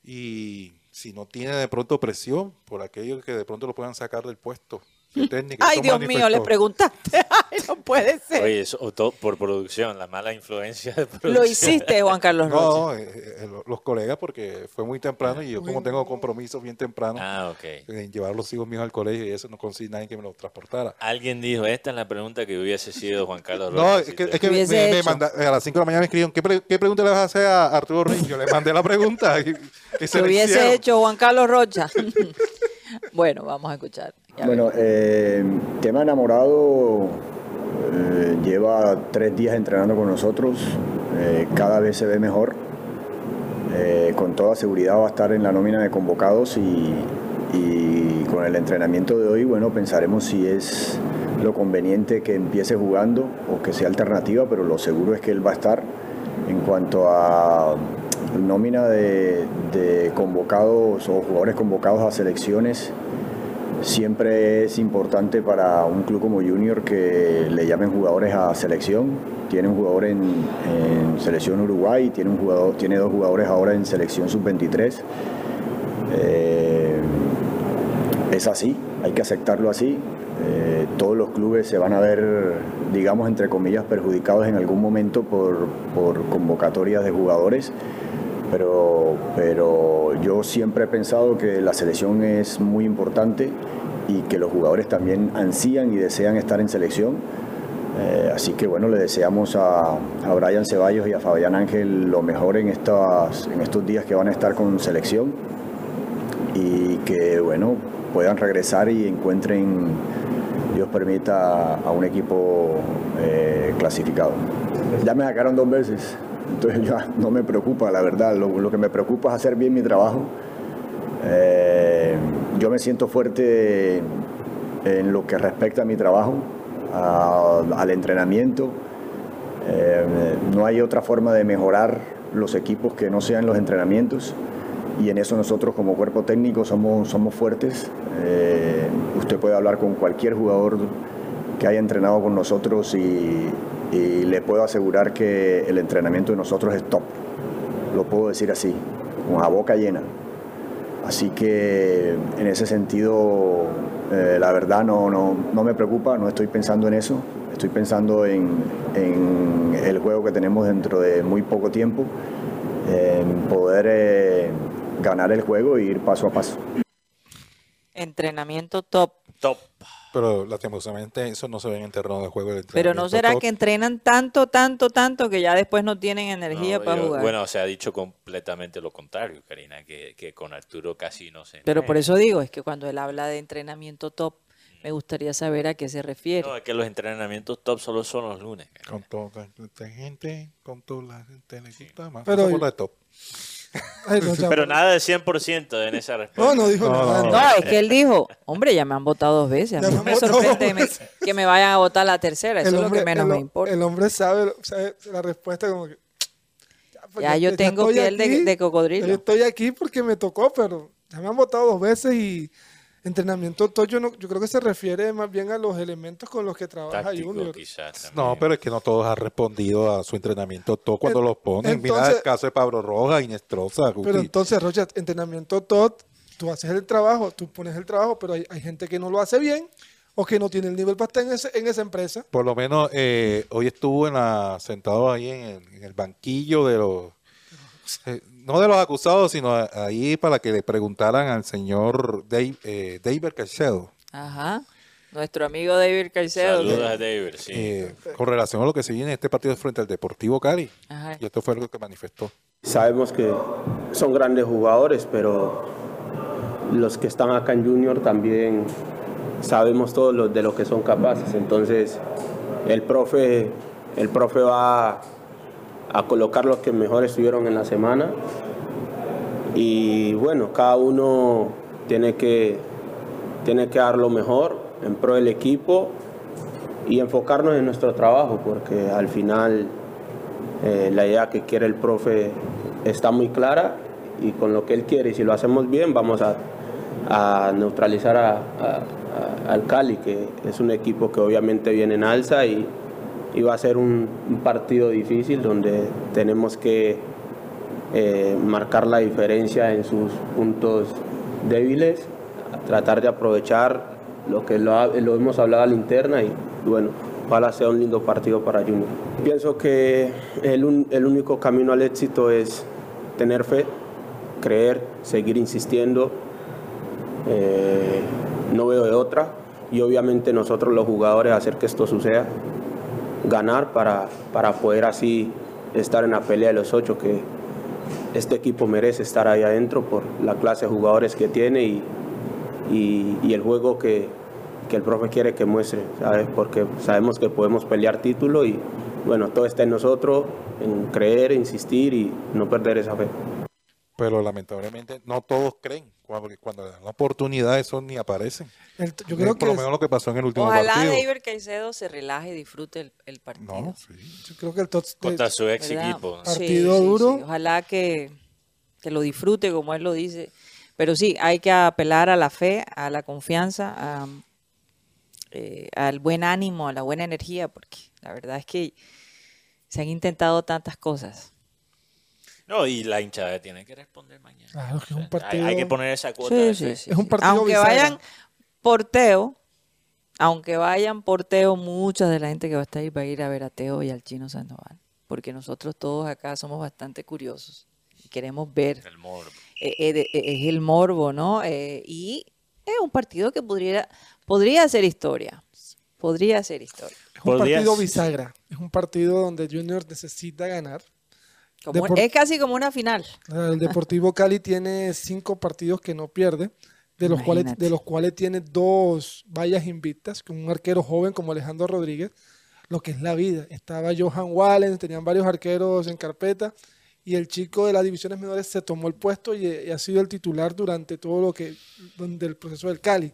Y si no tiene de pronto presión por aquellos que de pronto lo puedan sacar del puesto de técnico. Ay, Dios mío, le preguntaste. <laughs> Ay, no puede ser. Oye, eso todo por producción, la mala influencia de producción. Lo hiciste, Juan Carlos Rocha. No, eh, eh, lo- los colegas porque fue muy temprano y yo como tengo compromisos bien temprano Ah, ok. en llevar a los hijos míos al colegio y eso no conseguí nadie que me los transportara. Alguien dijo, esta es la pregunta que hubiese sido Juan Carlos No, Rocha, es que, es que me, me manda- a las 5 de la mañana me escribieron, ¿qué, pre- qué pregunta le vas a hacer a Arturo Reyes? Yo le mandé la pregunta. <laughs> Se que la hubiese hicieron. hecho Juan Carlos Rocha. <laughs> bueno, vamos a escuchar. Bueno, eh, tema enamorado eh, lleva tres días entrenando con nosotros, eh, cada vez se ve mejor, Eh, con toda seguridad va a estar en la nómina de convocados y, y con el entrenamiento de hoy, bueno, pensaremos si es lo conveniente que empiece jugando o que sea alternativa, pero lo seguro es que él va a estar. En cuanto a nómina de, de convocados o jugadores convocados a selecciones, Siempre es importante para un club como Junior que le llamen jugadores a selección. Tiene un jugador en, selección Uruguay, tiene, un jugador, tiene dos jugadores ahora en selección sub-23. Eh, es así, hay que aceptarlo así. Eh, todos los clubes se van a ver, digamos, entre comillas, perjudicados en algún momento por convocatorias de jugadores pero, pero yo siempre he pensado que la selección es muy importante y que los jugadores también ansían y desean estar en selección. Eh, así que bueno, le deseamos a, a Brian Ceballos y a Fabián Ángel lo mejor en, estas, en estos días que van a estar con selección y que bueno, puedan regresar y encuentren, Dios permita, a un equipo eh, clasificado. Ya me sacaron dos veces, entonces ya no me preocupa, la verdad. Lo, que me preocupa es hacer bien mi trabajo. Eh, yo me siento fuerte en lo que respecta a mi trabajo, al entrenamiento. Eh, no hay otra forma de mejorar los equipos que no sean los entrenamientos y en eso nosotros como cuerpo técnico somos, somos fuertes. Eh, usted puede hablar con cualquier jugador que haya entrenado con nosotros y, y le puedo asegurar que el entrenamiento de nosotros es top. Lo puedo decir así, con la boca llena. Así que en ese sentido, eh, la verdad no, no, no me preocupa, no estoy pensando en eso. Estoy pensando en, en el juego que tenemos dentro de muy poco tiempo, en poder eh, ganar el juego e ir paso a paso. Entrenamiento top. Top. Pero lastimosamente eso no se ve en el terreno de juego. del Pero no será top. que entrenan tanto, tanto, tanto que ya después no tienen energía No, para yo- jugar. Bueno, se ha dicho completamente lo contrario, Karina, que, que con Arturo casi no se Pero por eso digo, es que cuando él habla de entrenamiento top, me gustaría saber a qué se refiere. No, es que los entrenamientos top solo son los lunes. Karina. Con toda esta gente, con toda la gente le gusta más. Pero- por la top. Ay, no, ya, Pero nada de 100% en esa respuesta. No, no dijo No, nada. no. No, es que él dijo, hombre, ya me han votado dos veces. A Ya mí me sorprende me- que me vayan a votar la tercera. Eso el es lo que menos el, me importa. el hombre sabe, sabe la respuesta como que... Ya, pues, Ya yo tengo piel de- de cocodrilo. Yo estoy aquí porque me tocó, pero ya me han votado dos veces y entrenamiento todo yo, no, yo creo que se refiere más bien a los elementos con los que trabaja Táctico, Junior. quizás. No, pero es que no todos han respondido a su entrenamiento todo cuando En- los ponen. Mira entonces- el caso de Pablo Rojas, Inestrosa. Pero entonces, Rocha, entrenamiento todo, tú haces el trabajo, tú pones el trabajo, pero hay, hay gente que no lo hace bien o que no tiene el nivel para estar en, ese- en esa empresa. Por lo menos eh, hoy estuvo en la, sentado ahí en el, en el banquillo de los, eh, no de los acusados, sino a- ahí para que le preguntaran al señor Dave, eh, David Caicedo Ajá. Nuestro amigo David Caicedo. Saludos a David, sí. eh, con relación a lo que se viene en este partido frente al Deportivo Cali. Ajá. Y esto fue lo que manifestó. Sabemos que son grandes jugadores, pero los que están acá en Junior también sabemos todos los de lo que son capaces. Entonces, el profe, el profe va a colocar los que mejor estuvieron en la semana. Y bueno, cada uno tiene que, tiene que dar lo mejor en pro del equipo y enfocarnos en nuestro trabajo, porque al final eh, la idea que quiere el profe está muy clara y con lo que él quiere, y si lo hacemos bien, vamos a, neutralizar a- al Cali, que es un equipo que obviamente viene en alza y, y va a ser un, partido difícil donde tenemos que eh, marcar la diferencia en sus puntos débiles, tratar de aprovechar lo que lo, hemos hablado a la interna y bueno, ojalá sea un lindo partido para Junior. Pienso que el, el único camino al éxito es tener fe, creer, seguir insistiendo, eh, no veo de otra y obviamente nosotros los jugadores hacer que esto suceda, ganar para, para poder así estar en la pelea de los ocho que este equipo merece estar ahí adentro por la clase de jugadores que tiene y, y- el juego que, que el profe quiere que muestre, ¿sabes? Porque sabemos que podemos pelear título y bueno, todo está en nosotros, en creer, insistir y no perder esa fe. Pero lamentablemente no todos creen. Cuando, cuando le dan la oportunidad, eso ni aparecen. El- yo creo por que lo es- menos lo que pasó en el último Ojalá partido. David Caicedo se relaje y disfrute el, el partido. No, sí. yo creo que el tots- Contra su ex ¿verdad? equipo. Par- Partido duro. Ojalá que, que lo disfrute como él lo dice. Pero sí, hay que apelar a la fe, a la confianza, a, eh, al buen ánimo, a la buena energía, porque la verdad es que se han intentado tantas cosas. No, y la hinchada tiene que responder mañana. Claro, que es un O sea, hay- que poner esa cuota. Sí, de sí, fe. sí, Es un partido Aunque bisagra. vayan por Teo, aunque vayan por Teo, mucha de la gente que va a estar ahí va a ir a ver a Teo y al Chino Sandoval. Porque nosotros todos acá somos bastante curiosos y queremos ver El morbo. eh, eh, eh, es el morbo, ¿no? Eh, y es un partido que podría, podría ser historia. Podría ser historia. es un partido bisagra. Es un partido donde Junior necesita ganar. Como- Depor- es casi como una final. El Deportivo Cali tiene cinco partidos que no pierde, de los, cuales, de los cuales tiene dos vallas invictas, con un arquero joven como Alejandro Rodríguez, lo que es la vida. Estaba Johan Wallen, tenían varios arqueros en carpeta, y el chico de las divisiones menores se tomó el puesto y, y ha sido el titular durante todo lo que, donde el proceso del Cali.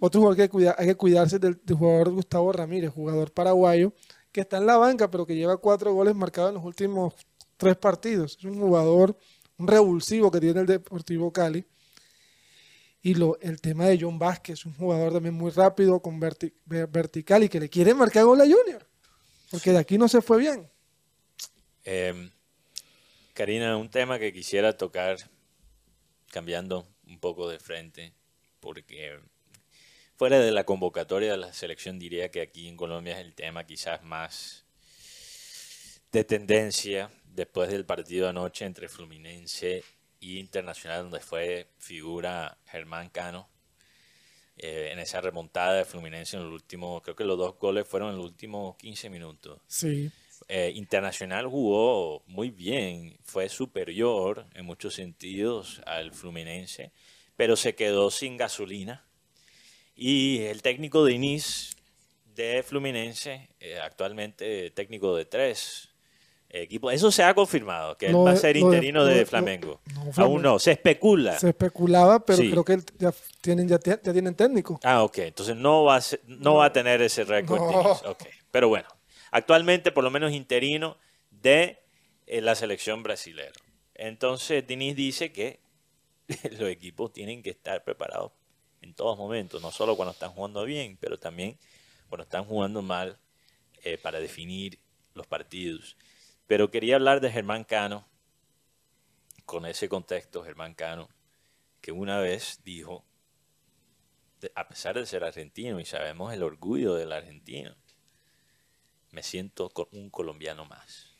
Otro jugador que hay que, cuidar- hay que cuidarse del, del jugador Gustavo Ramírez, jugador paraguayo, que está en la banca, pero que lleva cuatro goles marcados en los últimos tres partidos. Es un jugador, un revulsivo que tiene el Deportivo Cali. Y lo, el tema de John Vázquez, un jugador también muy rápido, con verti- ver- vertical y que le quiere marcar gol a Junior. Porque de aquí no se fue bien. Eh, Karina, un tema que quisiera tocar, cambiando un poco de frente, porque fuera de la convocatoria de la selección diría que aquí en Colombia es el tema quizás más de tendencia después del partido anoche entre Fluminense y Internacional, donde fue figura Germán Cano. eh, en esa remontada de Fluminense en el último, creo que los dos goles fueron en los últimos 15 minutos. Sí. Eh, Internacional jugó muy bien, fue superior en muchos sentidos al Fluminense, pero se quedó sin gasolina. Y el técnico de Inis de Fluminense, eh, actualmente técnico de tres equipos, eso se ha confirmado, que él va a ser de- interino de, Flamengo. no, Aún no, se especula. Se especulaba, pero Sí. creo que ya tienen, ya, tienen técnico. Ah, ok. Entonces no va a, ser- no va a tener ese récord. No. Diniz. Ok. Pero bueno, actualmente por lo menos interino de eh, la selección brasileña. Entonces Diniz dice que <laughs> los equipos tienen que estar preparados en todos momentos, no solo cuando están jugando bien, pero también cuando están jugando mal eh, para definir los partidos. Pero quería hablar de Germán Cano, con ese contexto, Germán Cano, que una vez dijo a pesar de ser argentino y sabemos el orgullo del argentino, me siento un colombiano más.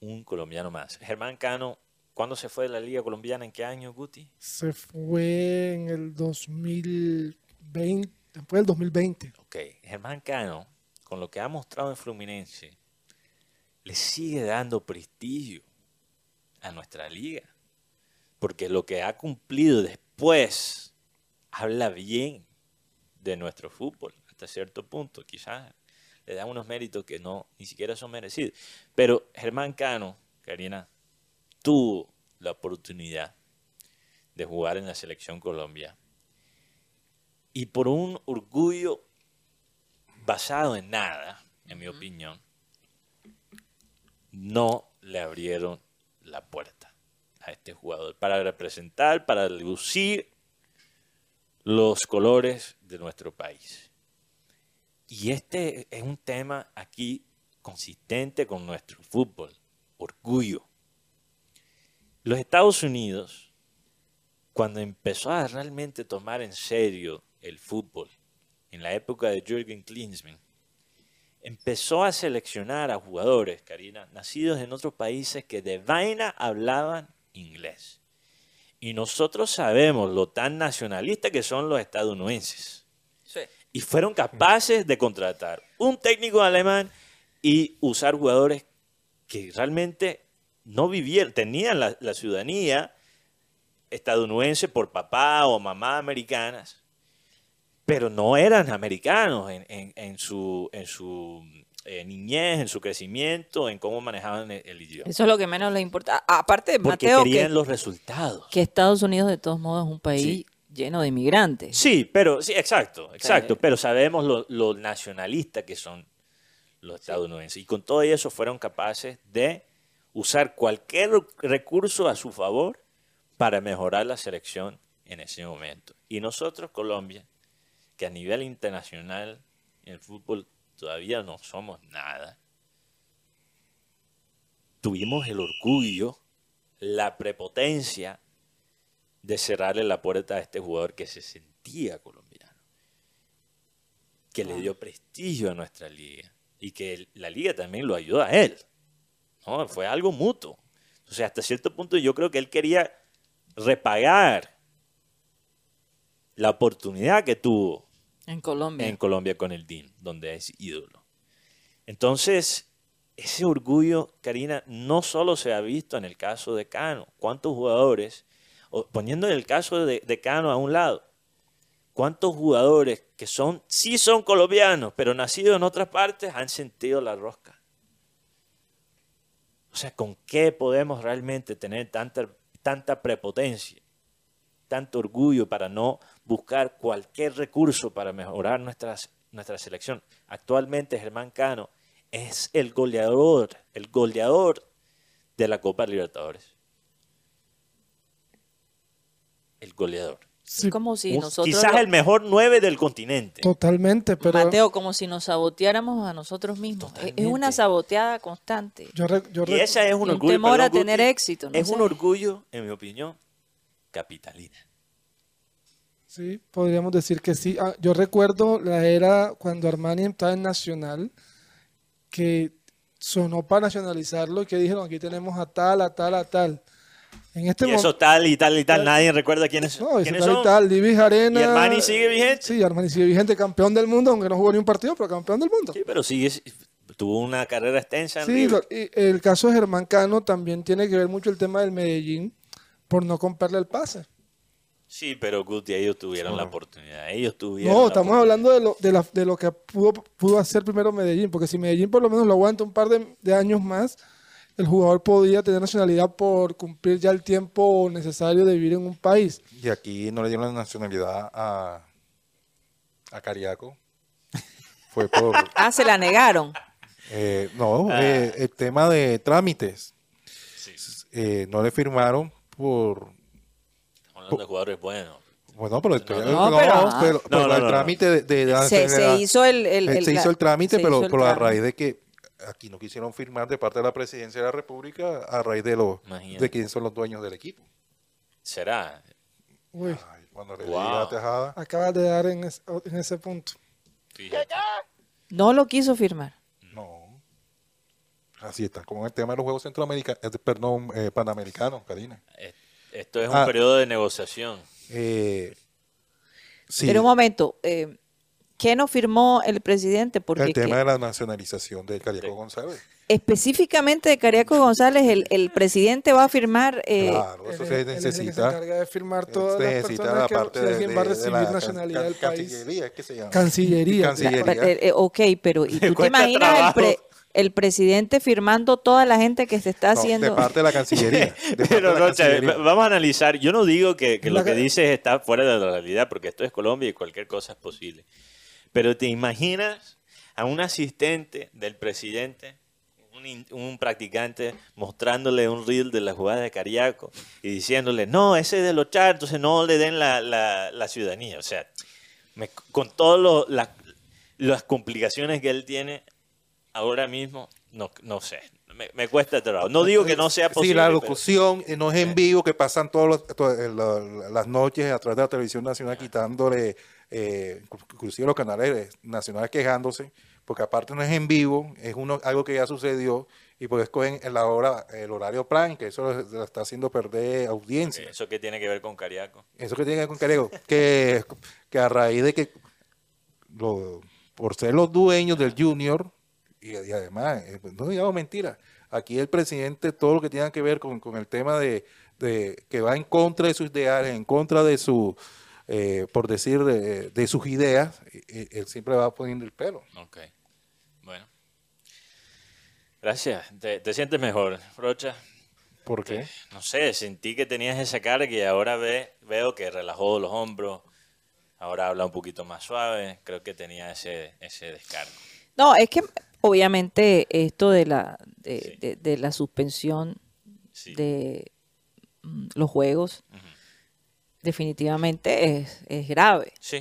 Un colombiano más. Germán Cano, ¿cuándo se fue de la Liga Colombiana? ¿En qué año, Guti? Se fue en el 2020, después del 2020. Ok, Germán Cano, con lo que ha mostrado en Fluminense, le sigue dando prestigio a nuestra liga. Porque lo que ha cumplido después habla bien de nuestro fútbol, hasta cierto punto. Quizás le da unos méritos que no ni siquiera son merecidos. Pero Germán Cano, Karina, tuvo la oportunidad de jugar en la selección Colombia. Y por un orgullo basado en nada, en mi opinión, no le abrieron la puerta a este jugador para representar, para lucir los colores de nuestro país. Y este es un tema aquí consistente con nuestro fútbol, orgullo. Los Estados Unidos, cuando empezó a realmente tomar en serio el fútbol, en la época de Jürgen Klinsmann, empezó a seleccionar a jugadores, Karina, nacidos en otros países que de vaina hablaban inglés. Y nosotros sabemos lo tan nacionalista que son los estadounidenses. Y fueron capaces de contratar un técnico alemán y usar jugadores que realmente no vivían, tenían la, la ciudadanía estadounidense por papá o mamá americanas, pero no eran americanos en, en- en su, en su eh, niñez, en su crecimiento, en cómo manejaban el, el idioma. Eso es lo que menos le importa. Aparte, Porque Mateo, querían que, los resultados. que Estados Unidos de todos modos es un país Sí. lleno de inmigrantes. Sí, pero sí, exacto, exacto. Sí. Pero sabemos lo, lo nacionalistas que son los estadounidenses. Y con todo eso fueron capaces de usar cualquier recurso a su favor para mejorar la selección en ese momento. Y nosotros, Colombia, que a nivel internacional en el fútbol todavía no somos nada, tuvimos el orgullo, la prepotencia de cerrarle la puerta a este jugador que se sentía colombiano, que le dio prestigio a nuestra liga y que la liga también lo ayudó a él. ¿no? Fue algo mutuo. Sea, hasta cierto punto yo creo que él quería repagar la oportunidad que tuvo En Colombia. en Colombia con el DIN, donde es ídolo. Entonces, ese orgullo, Karina, no solo se ha visto en el caso de Cano. ¿Cuántos jugadores, poniendo el caso de, de Cano a un lado, cuántos jugadores que son, sí son colombianos, pero nacidos en otras partes, han sentido la rosca? O sea, ¿con qué podemos realmente tener tanta, tanta prepotencia? tanto orgullo para no buscar cualquier recurso para mejorar nuestras, nuestra selección. Actualmente Germán Cano es el goleador, el goleador de la Copa Libertadores. El goleador. Sí, como si nosotros... quizás lo- el mejor nueve del continente. totalmente, pero Mateo, como si nos saboteáramos a nosotros mismos. Es- Es una saboteada constante. yo, re- yo Y ese es un Un orgullo. temor a tener Guti, éxito, no es un orgullo, en mi opinión, capitalina. Sí, podríamos decir que sí. Ah, yo recuerdo la era cuando Armani estaba en Nacional, que sonó para nacionalizarlo y que dijeron, aquí tenemos a tal, a tal, a tal. En este Y eso tal y tal y tal, nadie recuerda quiénes, No, ese quiénes tal y son. tal, Divis Arena... ¿Y Armani sigue vigente? Sí, Armani sigue vigente, campeón del mundo, aunque no jugó ni un partido, pero campeón del mundo. Sí, pero sigue, tuvo una carrera extensa en Sí, River. y el caso de Germán Cano también tiene que ver mucho el tema del Medellín por no comprarle el pase. Sí, pero Guti, ellos tuvieron la oportunidad. Ellos tuvieron. No, estamos hablando de lo, de, la- de lo que pudo, pudo hacer primero Medellín, porque si Medellín por lo menos lo aguanta un par de, de años más, el jugador podía tener nacionalidad por cumplir ya el tiempo necesario de vivir en un país. Y aquí no le dieron la nacionalidad a, a Cariaco. Fue por... <laughs> Ah, se la negaron. eh, no, Ah. eh, el tema de trámites. Eh, no le firmaron por... Hablando de jugadores buenos. Bueno, pero, el- No, no, no, pero- pero, No, pero no, el no, trámite de, Se, hizo el, el- eh, el- se hizo el trámite, pero, hizo el pero a raíz de que aquí no quisieron firmar de parte de la presidencia de la República, a raíz de los Imagínate. de quién son los dueños del equipo. Será. Uy, Ay, cuando le Wow. la tejada, acabas de dar en, es- en ese punto. Fíjate. No lo quiso firmar. no. Así está, como el tema de los Juegos Centroamericanos, perdón, eh, Panamericanos, Karina. Eh, Esto es un Ah. periodo de negociación. Eh, sí, Pero un momento, eh, ¿qué no firmó el presidente? Porque el tema que- de la nacionalización de Cariaco Sí. González. específicamente de Cariaco González, el, el presidente va a firmar... eh, claro, eso se es el que se necesita. encarga de firmar todas las necesita personas la que parte de, alguien va a de- de recibir la nacionalidad can- del país. Cancillería, ¿es que se llama? Cancillería. Cancillería. eh, ok, pero ¿y tú te imaginas el, pre- el presidente firmando toda la gente que se está No, haciendo. de parte de la Cancillería. de <laughs> Pero la Rocha, Cancillería. vamos a analizar. Yo no digo que, lo que dices está fuera de la realidad, porque esto es Colombia y cualquier cosa es posible. Pero te imaginas a un asistente del presidente, un, practicante, mostrándole un reel de la jugada de Cariaco y diciéndole, no, ese es de los char, entonces no le den la, la- la ciudadanía. O sea, me- con todas las complicaciones que él tiene ahora mismo, no, no sé. Me, me cuesta trabajo. No digo que no sea posible. Sí, la locución eh, no es en vivo, que pasan todas las noches a través de la televisión nacional quitándole, eh, inclusive los canales nacionales quejándose, porque aparte no es en vivo, es uno algo que ya sucedió y pues escogen en la hora, el horario prime, que eso lo, está haciendo perder audiencia. ¿Eso qué tiene que ver con Cariaco? Eso que tiene que ver con Carego, que, que a raíz de que lo- por ser los dueños del Junior, y, y además, eh, pues, no digamos mentira, aquí el presidente, todo lo que tenga que ver con, con el tema de, de que va en contra de sus ideales, en contra de su, eh, por decir, de, de sus ideas, eh, eh, él siempre va poniendo el pelo. Ok. Bueno. Gracias. ¿Te, te sientes mejor, Rocha? ¿Por qué? No sé, sentí que tenías esa cara que ahora ve, veo que relajó los hombros, ahora habla un poquito más suave, creo que tenía ese, ese descargo. No, es que obviamente esto de la, de, Sí. de- de la suspensión Sí. de mm, los juegos definitivamente es, es grave, Sí.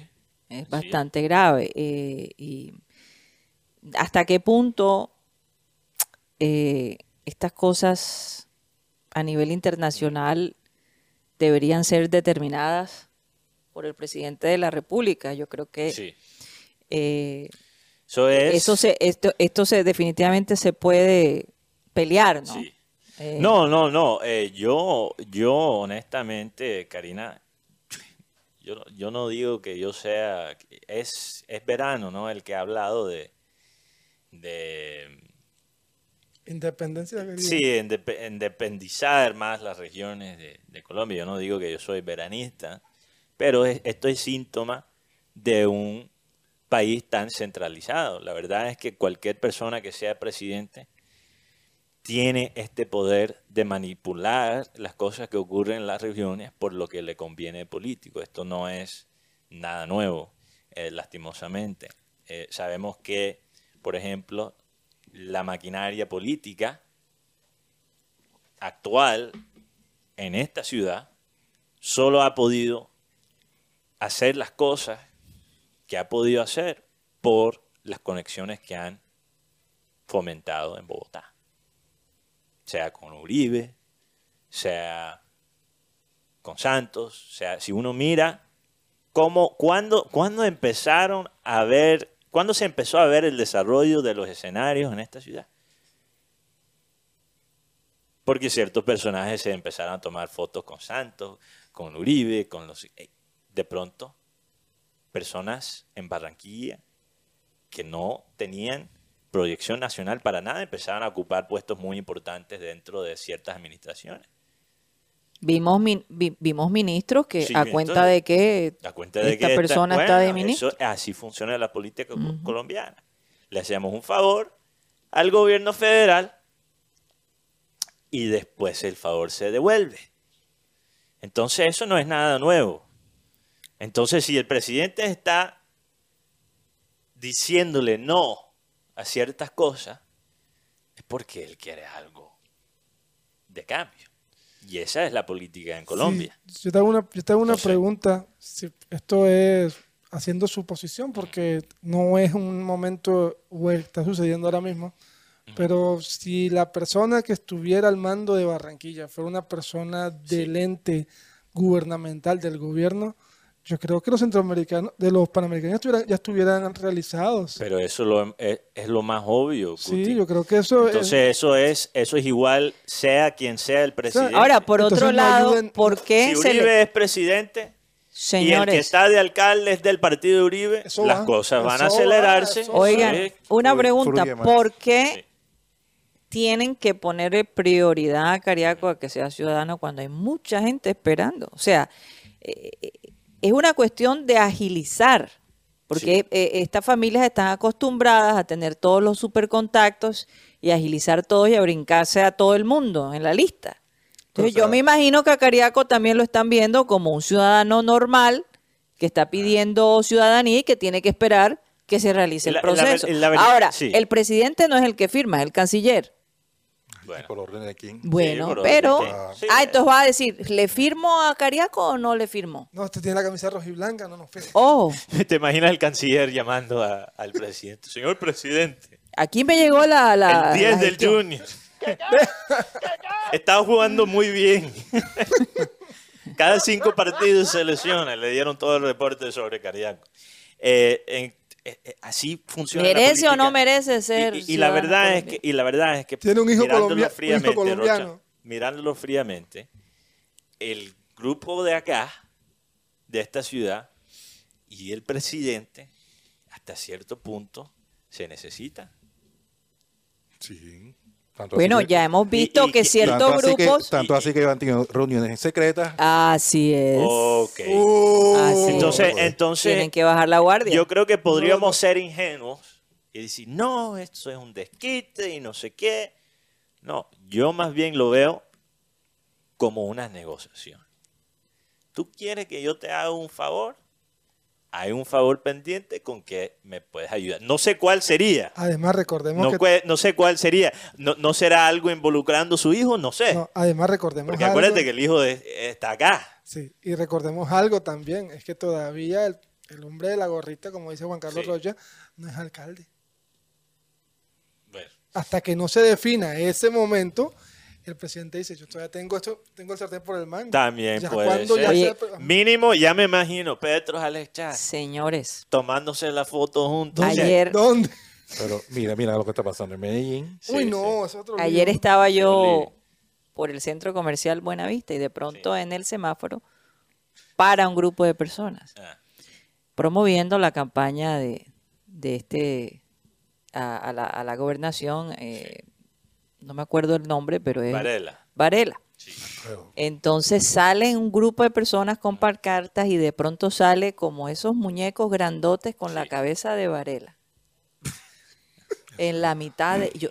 es Sí. bastante grave. eh, y hasta qué punto eh, estas cosas a nivel internacional deberían ser determinadas por el presidente de la República. Yo creo que Sí. eh, Eso es... eso se, esto, esto se definitivamente se puede pelear, ¿no? Sí. Eh, No, no, no. eh, yo, yo honestamente, Karina, yo, no- yo no digo que yo sea, es, es verano, ¿no? El que ha hablado de, de Independencia querida. sí, indepe- independizar más las regiones de, de Colombia. Yo no digo que yo soy veranista, pero es- esto es síntoma de un país tan centralizado. La verdad es que cualquier persona que sea presidente tiene este poder de manipular las cosas que ocurren en las regiones por lo que le conviene político. Esto no es nada nuevo, eh, lastimosamente. Eh, sabemos que, por ejemplo, la maquinaria política actual en esta ciudad solo ha podido hacer las cosas que ha podido hacer por las conexiones que han fomentado en Bogotá. Sea con Uribe, sea con Santos, sea si uno mira cómo, cuándo, cuándo empezaron a ver, cuándo se empezó a ver el desarrollo de los escenarios en esta ciudad. Porque ciertos personajes se empezaron a tomar fotos con Santos, con Uribe, con los eh, de pronto personas en Barranquilla que no tenían proyección nacional para nada empezaron a ocupar puestos muy importantes dentro de ciertas administraciones. Vimos, min- vi- vimos ministros que Sí, a entonces, cuenta de que A cuenta de esta que persona está de bueno, ministro. eso- así funciona la política co- colombiana. Le hacemos un favor al gobierno federal y después el favor se devuelve. Entonces eso no es nada nuevo. Entonces si el presidente está diciéndole no a ciertas cosas, es porque él quiere algo de cambio. Y esa es la política en Colombia. Sí, yo te hago una, yo te hago una pregunta. Si esto es haciendo su posición, porque no es un momento o está sucediendo ahora mismo. Pero si la persona que estuviera al mando de Barranquilla fuera una persona del ente gubernamental del gobierno, yo creo que los centroamericanos, de los panamericanos ya estuvieran realizados. Pero eso lo- es, es lo más obvio. Sí, yo creo que eso es- Entonces eso es eso es igual sea quien sea el presidente. Ahora, por Entonces, otro no lado, ayuden- ¿por qué si se Uribe le... es presidente y el que Señores, está de alcalde es del partido de Uribe, Eso las va, cosas van a va, acelerarse. eso oigan, Sí. una pregunta. ¿por qué Sí. tienen que ponerle prioridad a Cariaco a que sea ciudadano cuando hay mucha gente esperando? O sea, eh, es una cuestión de agilizar Porque eh, estas familias están acostumbradas a tener todos los supercontactos y agilizar todo y a brincarse a todo el mundo en la lista. Entonces yo me imagino que a Cariaco también lo están viendo como un ciudadano normal que está pidiendo ciudadanía y que tiene que esperar que se realice el La- la ver- proceso. la Ahora, sí. el presidente no es el que firma, es el canciller. Bueno. Por orden de quién. Bueno, pero... quién. Sí. Ah, entonces va a decir, ¿le firmo a Cariaco o no le firmo? No, usted tiene la camisa roja y blanca, no nos firma. Oh, <laughs> ¿Te imaginas el canciller llamando a- al presidente? Señor presidente, aquí me llegó la... la el 10 la del. Junior. <laughs> Estaba jugando muy bien. <laughs> Cada cinco partidos se lesiona. Le dieron todo el reporte sobre Cariaco. Eh, en- así funciona. la ¿Merece o no merece ser Y, y- y la verdad es que, y la verdad es que Tiene un hijo mirándolo colombia- un hijo fríamente, colombiano. Rocha, mirándolo fríamente, el grupo de acá, de esta ciudad, y el presidente, hasta cierto punto, se necesitan. Sí. Tanto Bueno, que- ya hemos visto y- que y- ciertos tanto así que- grupos... tanto así que han tenido reuniones secretas. Así es. Ok. Así Entonces, es. entonces Tienen que bajar la guardia. yo creo que podríamos ser ingenuos y decir, no, esto es un desquite y no sé qué. No, yo más bien lo veo como una negociación. ¿Tú quieres que yo te haga un favor? Hay un favor pendiente con que me puedes ayudar. No sé cuál sería. Además, recordemos No, que... no sé cuál sería. No, no será algo involucrando a su hijo? No sé. no, además, recordemos Porque algo, acuérdate que el hijo de- está acá. Sí, y recordemos algo también, es que todavía el, el hombre de la gorrita, como dice Juan Carlos Sí. Rocha, no es alcalde. Bueno, Hasta que no se defina ese momento, el presidente dice, yo todavía tengo esto, tengo el sartén por el mango. También Ya puede ser. ya Oye, sea- Mínimo, ya me imagino, Petro Alex Chávez, Señores, tomándose la foto juntos. ayer, ¿Dónde? Pero mira, mira lo que está pasando en Medellín. Sí, Uy, sí. no, es otro ayer lío. estaba Sí, yo por el centro comercial Buenavista y de pronto en el semáforo para un grupo de personas Ah, promoviendo la campaña de, de este a, a la, a la gobernación, eh, no me acuerdo el nombre, pero es Varela. Varela. Sí. Entonces salen un grupo de personas con pancartas y de pronto sale como esos muñecos grandotes con la cabeza de Varela. en la mitad de... Yo,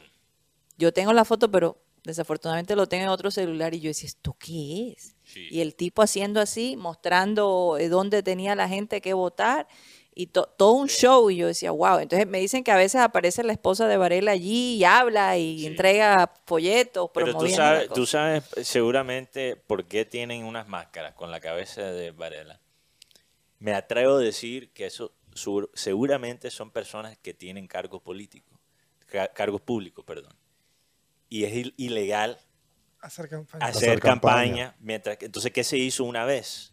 yo tengo la foto, pero desafortunadamente lo tengo en otro celular y yo decía, ¿esto qué es? Sí. Y el tipo haciendo así, mostrando eh, dónde tenía la gente que votar y to- todo un show. Y yo decía, wow. Entonces me dicen que a veces aparece la esposa de Varela allí y habla y Sí. entrega folletos Pero tú sabes, tú sabes eh, seguramente por qué tienen unas máscaras con la cabeza de Varela. Me atrevo a decir que eso sur- seguramente son personas que tienen cargos políticos, ca- cargos públicos, perdón. Y es il- ilegal Hacer campaña. hacer, Hacer campaña. campaña. mientras que- entonces qué se hizo una vez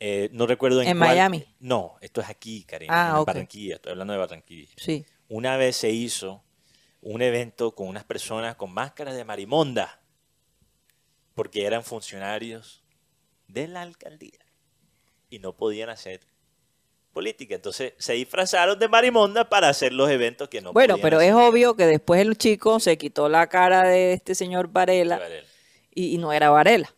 Eh, no recuerdo en, ¿En cuál- Miami? no esto es aquí Karina Ah, en. Barranquilla estoy hablando de Barranquilla Sí. una vez se hizo un evento con unas personas con máscaras de marimonda porque eran funcionarios de la alcaldía y no podían hacer política entonces se disfrazaron de marimonda para hacer los eventos que no bueno, podían pero hacer. es obvio que después el chico se quitó la cara de este señor Varela Varela. y, y no era Varela.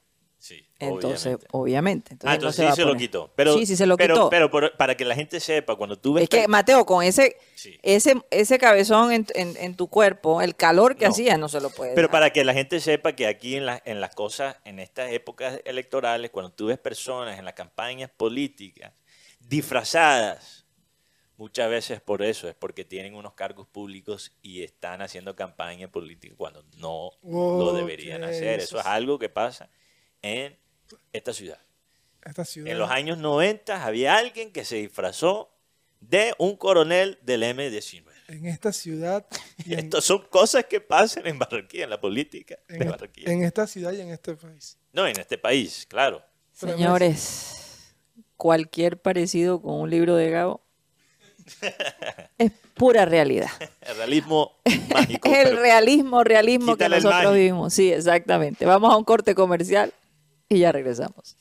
Entonces, obviamente. obviamente. Ah, no entonces se sí se lo quitó. Pero, sí, sí se lo pero, quitó. Pero, por- para que la gente sepa, cuando tú ves... es que, Mateo, con ese, Sí. ese, ese cabezón en, en- en tu cuerpo, el calor que No. hacía, no se lo puede Pero dar. para que la gente sepa que aquí en, la- en las cosas, en estas épocas electorales, cuando tú ves personas en las campañas políticas disfrazadas, muchas veces por eso, es porque tienen unos cargos públicos y están haciendo campaña política cuando no lo deberían hacer. eso Eso es sí. algo que pasa en esta ciudad. Esta ciudad. En los años 90 había alguien que se disfrazó de un coronel del M-19. En esta ciudad. <laughs> y en, Estas son cosas que pasan en Barranquilla, en la política en de Barranquilla. en esta ciudad y en este país. No, en este país, claro. Señores, cualquier parecido con un libro de Gabo <laughs> es pura realidad. El realismo mágico. Es <laughs> el realismo, realismo que nosotros vivimos. Sí, exactamente. Vamos a un corte comercial y ya regresamos.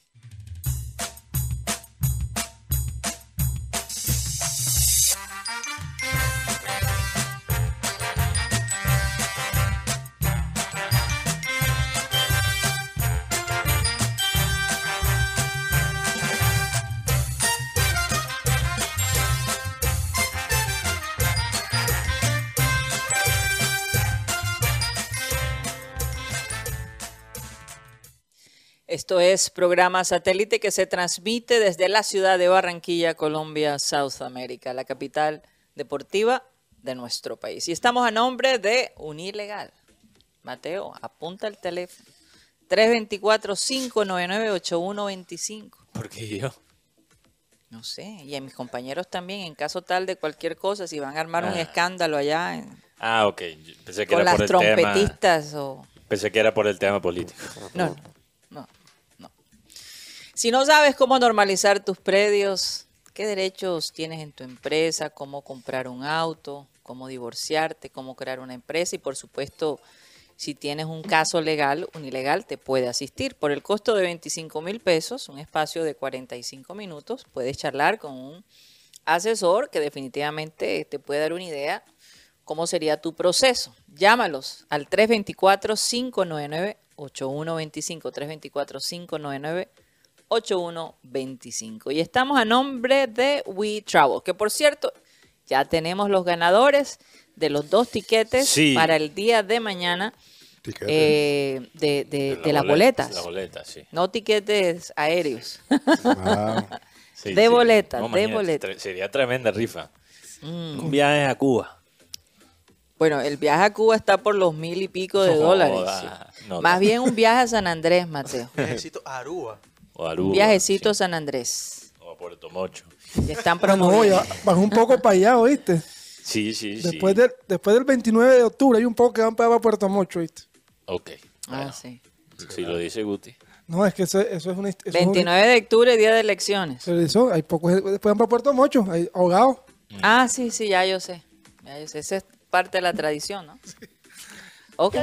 Esto es programa satélite que se transmite desde la ciudad de Barranquilla, Colombia, South America, la capital deportiva de nuestro país. Y estamos a nombre de Unilegal. Mateo, apunta el teléfono. 324-599-8125. ¿Por qué yo? No sé, y a mis compañeros también, en caso tal de cualquier cosa, si van a armar un Ah. escándalo allá en- Ah, ok. Pensé que con era las por el tema. trompetistas o... Pensé que era por el tema político. No, no. Si no sabes cómo normalizar tus predios, qué derechos tienes en tu empresa, cómo comprar un auto, cómo divorciarte, cómo crear una empresa y por supuesto, si tienes un caso legal, un ilegal, te puede asistir. Por el costo de 25 mil pesos, un espacio de 45 minutos, puedes charlar con un asesor que definitivamente te puede dar una idea cómo sería tu proceso. Llámalos al 324-599-8125, 324-599-8125. Y estamos a nombre de We Travel, que por cierto, ya tenemos los ganadores de los dos tiquetes Sí. para el día de mañana eh, de, de- de las boleta- boletas. La boleta, sí. No tiquetes aéreos. Ah, Sí, <laughs> De sí. boleta, de imagínate, boleta. tre- Sería tremenda rifa. Mm. Un viaje a Cuba. Bueno, el viaje a Cuba está por los mil y pico de No dólares. joda, sí. no, Más no. bien un viaje a San Andrés, <laughs> Mateo. Necesito Aruba. O Aruba, Un viajecito a sí. San Andrés. O a Puerto Mocho. Están no, promoviendo. ya bajó un poco para allá, ¿oíste? Sí, sí, sí. Después, del, después del 29 de octubre hay un poco que van para Puerto Mocho, ¿oíste? Ok. Ah, bueno, sí. Si lo dice Guti. No, es que eso, eso es una... Eso es una- 29 de octubre, día de elecciones. pero eso, hay pocos después van para Puerto Mocho, hay ahogados. Ah, sí, sí, ya yo sé. Ya yo sé. Esa es parte de la tradición, ¿no? <laughs> Ok.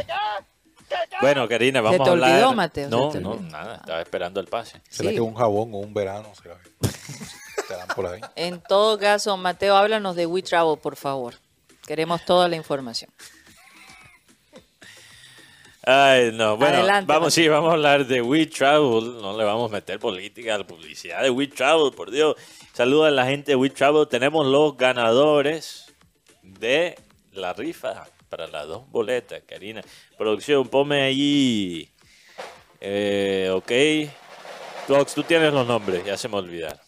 Bueno, Karina, vamos te a hablar. olvidó, Mateo? No, ¿Se te no, olvidó? nada. Estaba esperando el pase. ¿Será Sí. que un jabón o un verano? ¿Será? <laughs> Te dan por ahí. En todo caso, Mateo, háblanos de We Travel, por favor. Queremos toda la información. Ay, no, bueno, Adelante, vamos, Mateo. sí, vamos a hablar de We Travel, no le vamos a meter política a la publicidad de We Travel, por Dios. Saluda a la gente de We Travel, tenemos los ganadores de la rifa para las dos boletas, Karina. Producción, ponme allí, eh, ok. Tú tienes los nombres, ya se me olvidaron.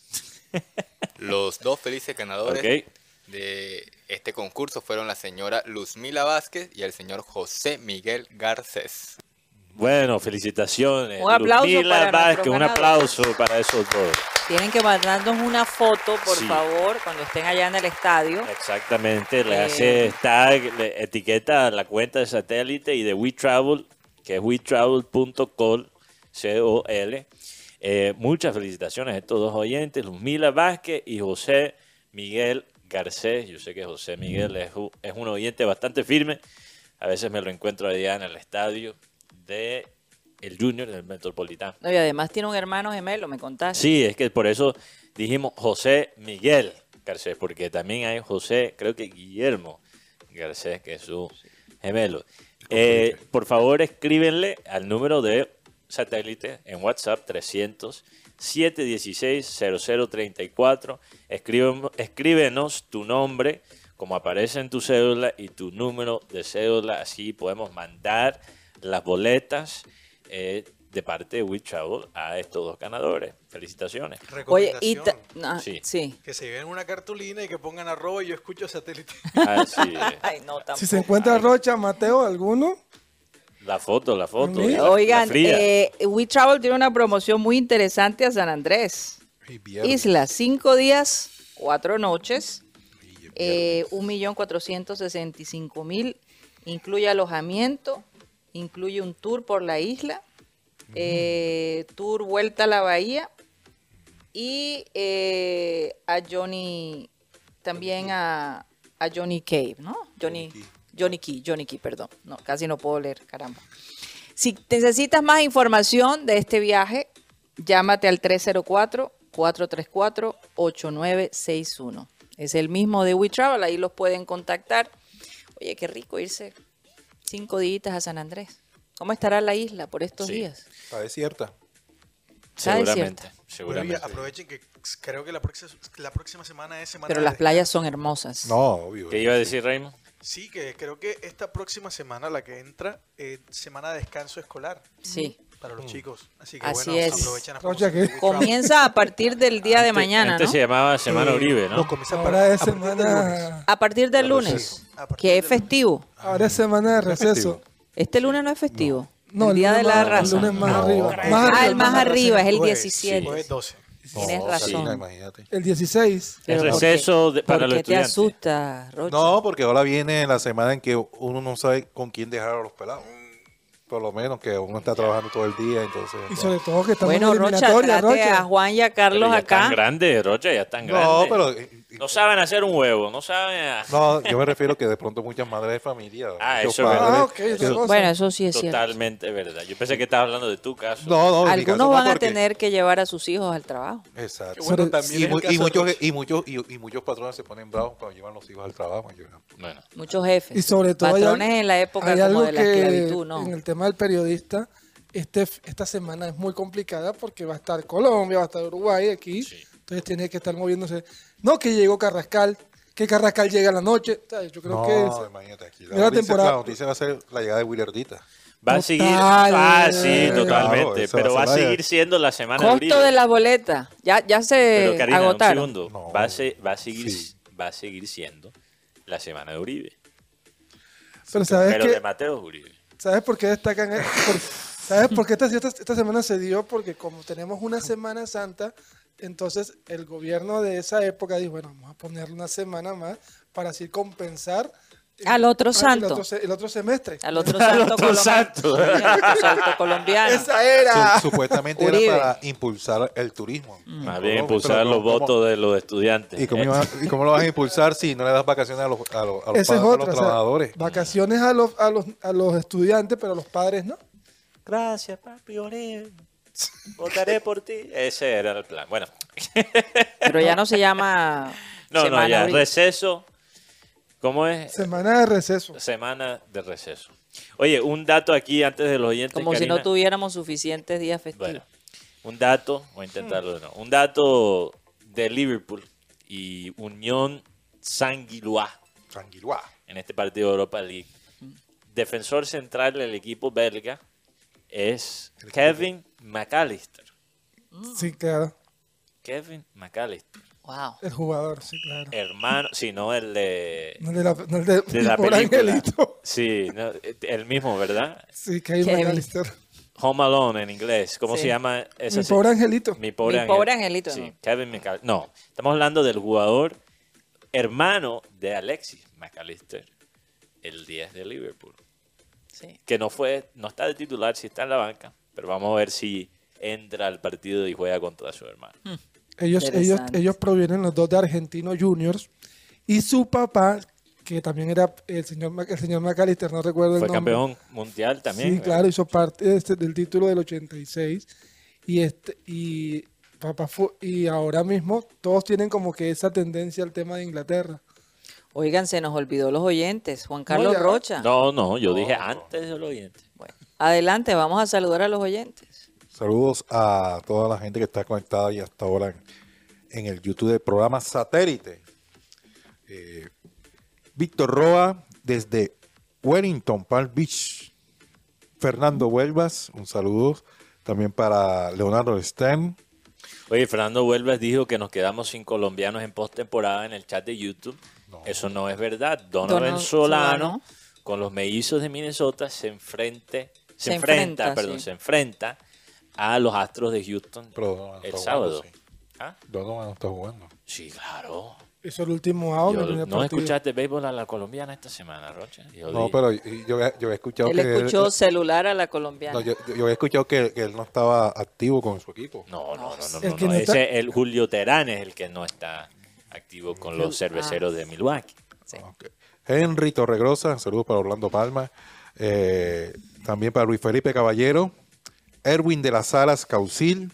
<laughs> Los dos felices ganadores de este concurso fueron la señora Luzmila Vázquez y el señor José Miguel Garcés. Bueno, felicitaciones. Un aplauso Luzmila para Vázquez, un aplauso para esos dos. Tienen que mandarnos una foto, por Sí. favor, cuando estén allá en el estadio. Exactamente, le Eh, hace tag, le etiqueta la cuenta de satélite y de WeTravel, que es wetravel.col, C-O-L. Eh, muchas felicitaciones a estos dos oyentes, Luzmila Vázquez y José Miguel Garcés. Yo sé que José Miguel es un oyente bastante firme. A veces me lo encuentro allá en el estadio de el Junior del Metropolitano. No, y además tiene un hermano gemelo, me contaste. Sí, es que por eso dijimos José Miguel Garcés, porque también hay José, creo que Guillermo Garcés, que es su gemelo. Eh, por favor, escríbenle al número de satélite en WhatsApp 300 716 0034. Escríben- escríbenos tu nombre, como aparece en tu cédula, y tu número de cédula. Así podemos mandar las boletas eh, de parte de We Travel a estos dos ganadores. Felicitaciones. Oye, y ta- Recomendación, ah, Sí. sí. que se lleven una cartulina y que pongan arroba y yo escucho satélite. Así es. <laughs> Ay, no, tampoco. Si se encuentra Rocha, Mateo, alguno, La foto, la foto. La- la Oigan, fría. eh, We Travel tiene una promoción muy interesante a San Andrés. Isla, cinco días, cuatro noches, eh, un millón cuatrocientos sesenta y cinco mil, incluye alojamiento, incluye un tour por la isla, eh, tour vuelta a la bahía y eh, a Johnny, también a, a Johnny Cave, ¿no? Johnny, Johnny Key, Johnny Key, perdón, no, casi no puedo leer, caramba. Si necesitas más información de este viaje, llámate al 304-434-8961. Es el mismo de WeTravel, ahí los pueden contactar. Oye, qué rico irse cinco días a San Andrés. ¿Cómo estará la isla por estos Sí. días? Está desierta. está seguramente. desierta. Seguramente. aprovechen que creo que la próxima, la próxima semana es semana Pero de las descanso. playas son hermosas. No, obvio. ¿Qué iba a decir Raymond? Sí, que creo que esta próxima semana, la que entra, es semana de descanso escolar. Sí. Para los chicos. Así que Así bueno, es. aprovechen a Rocha, ¿qué? Comienza a partir del día de mañana, Antes ¿no? se llamaba Semana Eh, Uribe, ¿no? no, comienza Ahora para- es a partir del lunes. semana, A partir del lunes, a partir que es lunes. festivo. ahora es semana de receso. Este lunes no es festivo. No, el día de lunes la más- raza. El lunes más No, arriba. Más Ah, el arriba, más arriba, es el Jueves, 17. Jueves 12. Tienes No, razón. Imagínate. El 16. El Pero ¿por receso qué- de- para ¿por los qué te estudiantes. asusta, Rocha? No, porque ahora viene la semana en que uno no sabe con quién dejar a los pelados. Por lo menos que uno está trabajando todo el día, entonces... Y sobre todo que estamos Bueno, en Rocha, eliminatoria, trate Rocha. a Juan y a Pero Carlos ya están acá. grandes, Rocha, ya están No, grandes. pero... No saben hacer un huevo, no saben... a- No, yo me refiero que de pronto muchas madres de familia... Ah, eso es verdad. padres- Ah. Bueno, eso sí es cierto. Totalmente verdad. Yo pensé que estabas hablando de tu caso. No, no, caso Algunos no, van a porque- tener que llevar a sus hijos al trabajo. Exacto. Bueno, también Y, mu- de muchos, y, muchos, y, y muchos patrones se ponen bravos cuando llevan los hijos al trabajo. yo- Bueno, Muchos jefes. Y sobre todo Patrones en la época hay como algo de la que esclavitud, ¿no? En el tema del periodista, este, esta semana es muy complicada porque va a estar Colombia, va a estar Uruguay aquí. Entonces tiene que estar moviéndose. No que llegó Carrascal, que Carrascal llega a la noche. O sea, Yo creo no, que es- imagínate aquí. La, noticia, temporada- la noticia va a ser la llegada de Willardita. va a Total. seguir... Ah, sí, totalmente. pero va a seguir siendo la semana de Uribe. Costo de la boleta. Ya, ya Pero se Karina, un segundo. No. Va, a se- va a seguir, Sí. va a seguir siendo la semana de Uribe. Pero ¿sabes Pero qué? de Mateo Uribe. ¿Sabes por qué destacan? e- por- ¿Sabes por qué esta, esta, esta semana se dio? Porque como tenemos una Semana Santa, entonces el gobierno de esa época dijo, bueno, vamos a ponerle una semana más para así compensar Al otro ah, santo. El otro, el otro semestre. Al <laughs> otro santo al otro santo colombiano. Esa era. Su- supuestamente Uribe. era para impulsar el turismo. Más No, bien impulsar los ¿cómo- votos de los estudiantes. ¿Y cómo, Eh, iba- y cómo lo vas a impulsar si no le das vacaciones a los, a los, a los, Esa es pa- a los otra. o sea, trabajadores? vacaciones a los, a, los, a los estudiantes, pero a los padres no. Gracias, papi Uribe. Votaré por ti. Ese era el plan. Bueno, Pero ya no se llama <laughs> no, Semana no, ya. Receso. ¿Cómo es? Semana de receso. Semana de receso. Oye, un dato aquí antes de los oyentes. Como si no tuviéramos suficientes días festivos. Bueno, un dato, voy a intentarlo de nuevo. Un dato de Liverpool y Unión Sanguiloa Sanguiluá. en este partido de Europa League. Defensor central del equipo belga es Kevin McAllister. Sí, claro. Kevin McAllister. Wow. El jugador, sí, claro. Hermano, si no el de, No el de la, no el de, de mi la pobre película. angelito. Sí, no, el mismo, ¿verdad? Sí, Kevin Kevin. McAllister. Home Alone en inglés. ¿Cómo Sí. se llama esa Mi pobre angelito. Mi pobre, Mi pobre angelito, Sí, ¿no? Kevin McAllister. No, estamos hablando del jugador hermano de Alexis McAllister, el 10 de Liverpool. Sí. Que no fue, no está de titular, sí está en la banca, pero vamos a ver si entra al partido y juega contra su hermano. Ellos, ellos, Interesante. ellos provienen los dos de Argentinos Juniors. Y su papá, que también era el señor, el señor McAllister, no recuerdo el Fue nombre. campeón mundial también. Sí, ¿verdad? claro, hizo parte este, del título del 86. Y, este, y, papá fue, y ahora mismo todos tienen como que esa tendencia al tema de Inglaterra. Oigan, se nos olvidó los oyentes. Juan Carlos. Rocha. No, no, yo dije antes del oyente. Bueno, adelante, vamos a saludar a los oyentes. Saludos a toda la gente que está conectada y hasta ahora en, en el YouTube del programa Satélite. Eh, Víctor Roa desde Wellington, Palm Beach. Fernando Huelvas, un saludo también para Leonardo Stern. Oye, Fernando Huelvas dijo que nos quedamos sin colombianos en postemporada en el chat de YouTube. Eso no es verdad. Donovan Donovan Solano, Solano. con los mellizos de Minnesota se enfrente, se, Se enfrenta, enfrenta, perdón, sí. se enfrenta a los Astros de Houston Pero Donovan el sábado. jugando, sí. ¿Ah? Donovan no está jugando. Sí, claro. Hizo el último out Yo- ¿No partido. escuchaste béisbol a la colombiana esta semana, Rocha? Yo No, pero yo, yo he escuchado Él que escuchó celular a la colombiana. no, yo, yo he escuchado que, que él no estaba activo con su equipo. No, no, no, no. El no, no. no está- Ese, el Julio Terán es el que no está activo con los cerveceros de Milwaukee. Ok. Henry Torregrosa, saludos para Orlando Palma. Eh, también para Luis Felipe Caballero. Erwin de las Alas Caucil.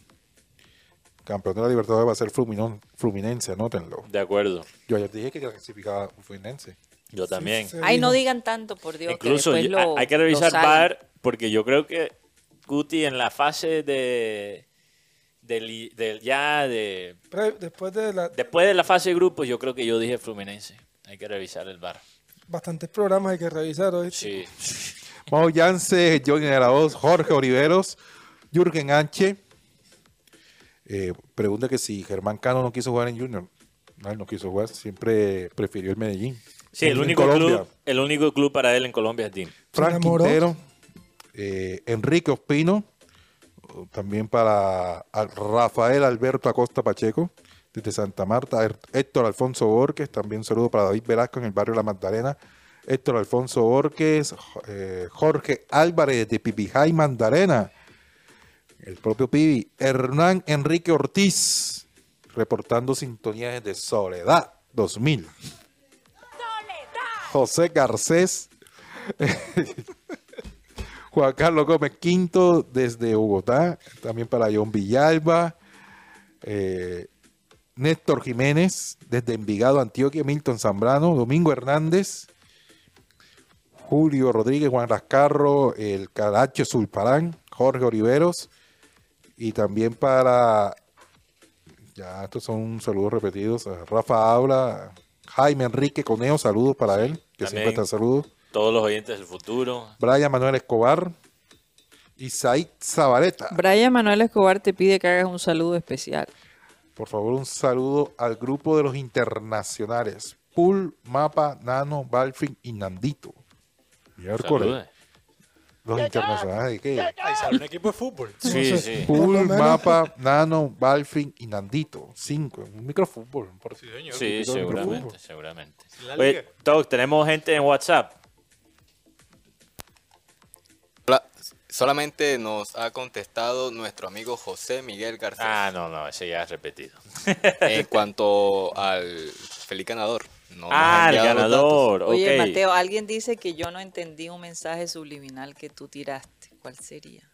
Campeón de la Libertadores va a ser Fluminón- Fluminense, anótenlo. De acuerdo. Yo ayer dije que clasificaba Fluminense. Yo también. sí. Ay, no digan tanto, por Dios. que Incluso después yo- lo- hay que revisar. VAR porque yo creo que Guti en la fase de del, del ya de Pre- Después de la, después de la fase de grupos yo creo que yo dije Fluminense. Hay que revisar el VAR. bastantes programas hay que revisar hoy. Sí. Mau Yance, Johnny de la Voz, Jorge Oliveros. Jürgen Anche eh, pregunta que si Germán Cano no quiso jugar en Junior. No, él no quiso jugar, siempre prefirió el Medellín. Sí, el único, club, el único club para él en Colombia es DIM. Frank. Quintero, eh, Enrique Ospino, también para Rafael Alberto Acosta Pacheco, desde Santa Marta, Er- Héctor Alfonso Borges, también saludo para David Velasco en el barrio La Magdalena, Héctor Alfonso Borges, eh, Jorge Álvarez de Pipijay Magdalena, el propio Pibi, Hernán Enrique Ortiz, reportando sintonías desde Soledad 2000. José Garcés, <laughs> Juan Carlos Gómez Quinto desde Bogotá, también para John Villalba, eh, Néstor Jiménez desde Envigado, Antioquia, Milton Zambrano, Domingo Hernández, Julio Rodríguez, Juan Rascarro, el Caracho Zulparán, Jorge Oliveros, y también para, ya estos son saludos repetidos, Rafa Aula, Jaime Enrique Conejo, saludos para él, que También. siempre está saludos. Todos los oyentes del futuro. Brian Manuel Escobar y Said Zabaleta. Brian Manuel Escobar te pide que hagas un saludo especial. Por favor, un saludo al grupo de los internacionales. Pool, Mapa, Nano, Balfin y Nandito. Miércoles. Los internacionales de qué? Ahí sale un equipo de fútbol. Sí, sí. Pool, Mapa, Nano, Balfin y Nandito. Cinco. Un microfútbol. Por Sí, señor. Sí, seguramente, seguramente. Oye. Toc, tenemos gente en WhatsApp. Solamente nos ha contestado nuestro amigo José Miguel Garcés Ah, no, no, ese ya es repetido. <laughs> en cuanto al feliz ganador. No ah, el ganador. Oye. Mateo, alguien dice que yo no entendí un mensaje subliminal que tú tiraste. ¿Cuál sería?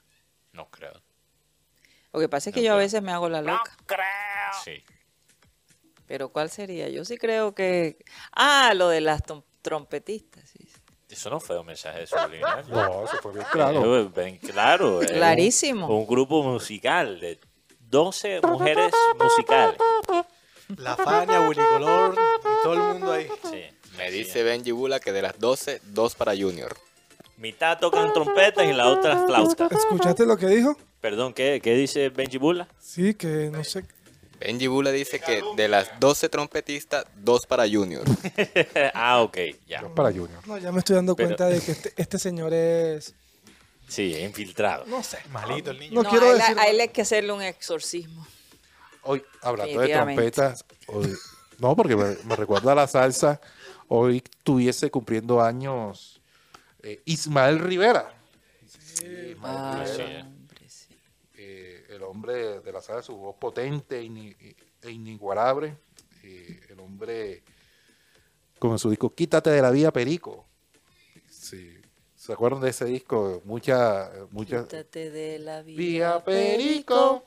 No creo. Lo que pasa es que No yo a creo. veces me hago la loca. Sí. Pero ¿cuál sería? Yo sí creo que... Ah, lo de las trompetistas. sí. Eso no fue un mensaje subliminal. No, eso fue bien claro. Eh, ven, claro. un- Clarísimo. Un, grupo musical de 12 mujeres musicales. La Fania, Willy Color y todo el mundo ahí. Sí. Me dice Benji Bula que de las 12, dos para Junior. Mitad tocan trompetas y la otra flauta. ¿Escuchaste lo que dijo? Perdón, ¿qué, qué dice Benji Bula? Sí, que no sé. Benji Bula dice que de las 12 trompetistas, dos para Junior. <laughs> ah, ok, ya. Para Junior. No, ya me estoy dando Pero- cuenta de que <laughs> este, este señor es. Sí, infiltrado. No sé. Malito el niño. No No, quiero a, él, decir. a él hay que hacerle un exorcismo. Hoy, hablando de trompetas, hoy- no, porque me, me recuerda a la salsa, hoy tuviese cumpliendo años eh, Ismael Rivera. Sí. hombre, sí. El hombre de la salsa, su voz potente ini- e inigualable. eh, el hombre con su disco Quítate de la vida, Perico. Sí. ¿Se acuerdan de ese disco? Mucha, mucha... Quítate de la vida, Vía Perico.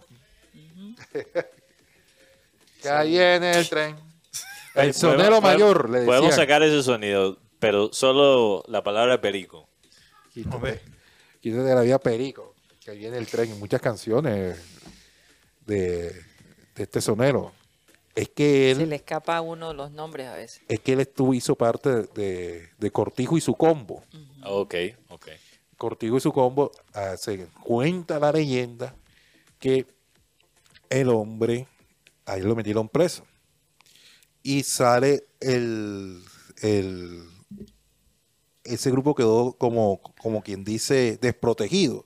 que ahí en el tren. <laughs> El sonero podemos- mayor, le Podemos decían. sacar ese sonido, pero solo la palabra perico. Quítate, quítate de la vía Perico, que ahí viene el tren en muchas canciones de, de este sonero. Es que Se él, le escapa a uno los nombres a veces. es que él estuvo, hizo parte de, de Cortijo y su combo. Ok, ok. Cortijo y su combo, ah, se cuenta la leyenda que el hombre, ahí lo metieron preso. Y sale el, el ese grupo quedó como, como quien dice desprotegido.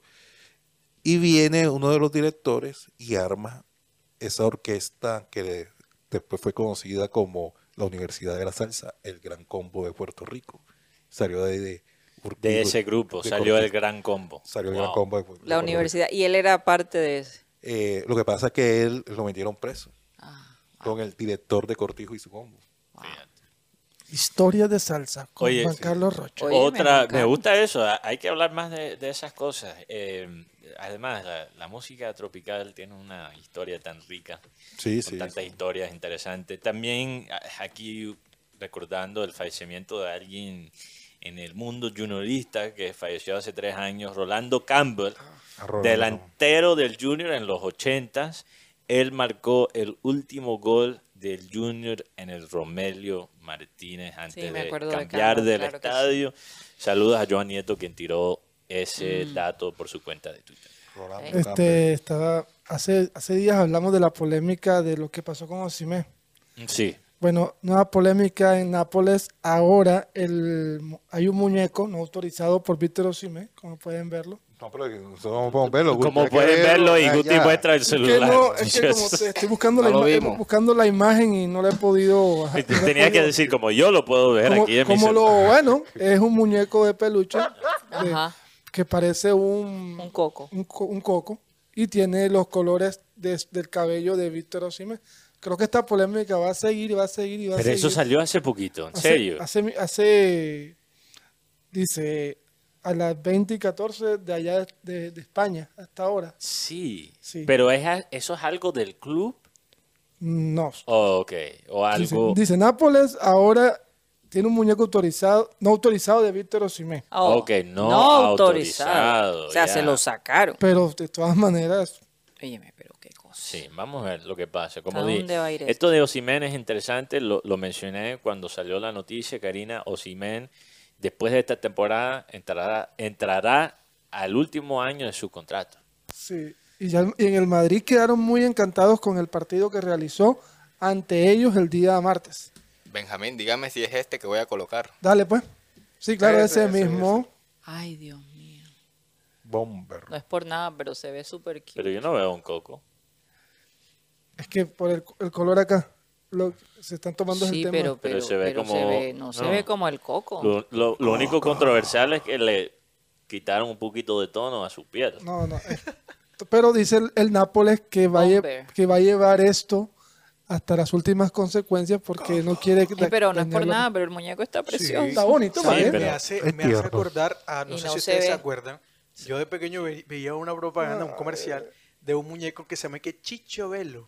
Y viene uno de los directores y arma esa orquesta que después fue conocida como la Universidad de la Salsa, el Gran Combo de Puerto Rico. Salió de, de, De ese grupo de salió el gran combo. Salió el Wow. Gran Combo de, de La universidad. Y él era parte de ese. Eh, lo que pasa es que él lo metieron preso Ah, con el director de Cortijo y su combo. Historia de salsa con Oye, Juan sí. Carlos Rocha. Oye, me Otra, me encanta. gusta eso, hay que hablar más de, de esas cosas. Eh, además, la, la música tropical tiene una historia tan rica, Sí, con sí. tantas historias interesantes. También aquí recordando el fallecimiento de alguien en el mundo juniorista que falleció hace tres años, Rolando Campbell, A Rolando. delantero del Junior en los ochentas. Él marcó el último gol del Junior en el Romelio Martínez antes de cambiar del claro que sí. estadio. Saludos a Joan Nieto quien tiró ese Mm. dato por su cuenta de Twitter. Este, estaba, hace, hace días hablamos de la polémica de lo que pasó con Osimhen. Sí. Bueno, nueva polémica en Nápoles. Ahora el, hay un muñeco no autorizado por Víctor Osimhen, como pueden verlo. No, pero que nosotros no podemos verlo. Guti, Como pueden verlo y allá. Guti muestra el Es que, celular. no, es que <laughs> como te- estoy buscando, la No lo ima- vimos. buscando la imagen y no la he podido. no he Tenía que decir, como yo lo puedo ver como, aquí en mi como lo bueno, es un muñeco de peluche de- Ajá. que parece un, Un coco. un, co- un coco y tiene los colores de- del cabello de Víctor Osimhen. Creo que esta polémica va a seguir y va a seguir y va a Pero seguir. eso salió hace poquito, en Hace- serio. Hace, hace, dice, a las 20 y 14 de allá de, de España, hasta ahora. Sí. Sí. Pero es, eso es algo del club. No. Oh, ok. O Dice, algo. dice, Nápoles ahora tiene un muñeco autorizado, no autorizado de Víctor Osimhen. Oh, Ok, no autorizado, O sea, ya. se lo sacaron. Pero de todas maneras, Óyeme, pero qué cosa. Sí, vamos a ver lo que pasa. Como ¿A di- dónde va a ir esto? esto de Osimen es interesante, lo, lo mencioné cuando salió la noticia, Karina. Osimen, después de esta temporada, entrará, entrará al último año de su contrato. sí. Y, ya, y en el Madrid quedaron muy encantados con el partido que realizó ante ellos el día martes. Benjamín, dígame si es este que voy a colocar. Dale, pues. Sí, claro, Ese, ese, ese, mismo. Ay, Dios mío. Bomber. No es por nada, pero se ve súper cute. Pero yo no veo un coco. Es que por el, el color acá, lo, se están tomando Sí, el tema. pero, Pero pero, se ve pero como- se ve- no, se ve como el coco. Lo, lo- lo único controversial es que le quitaron un poquito de tono a su piel. No, no. eh, Pero dice el, el Nápoles que va, a que va a llevar esto hasta las últimas consecuencias porque no quiere Ay, pero no es por nada, pero el muñeco está precioso. Está bonito, Sí, ¿vale? pero- me hace, es me hace tierno. acordar a, no Y sé no si se ustedes se acuerdan, yo de pequeño ve- veía una propaganda, un comercial de un muñeco que se llama que Chicho Velo.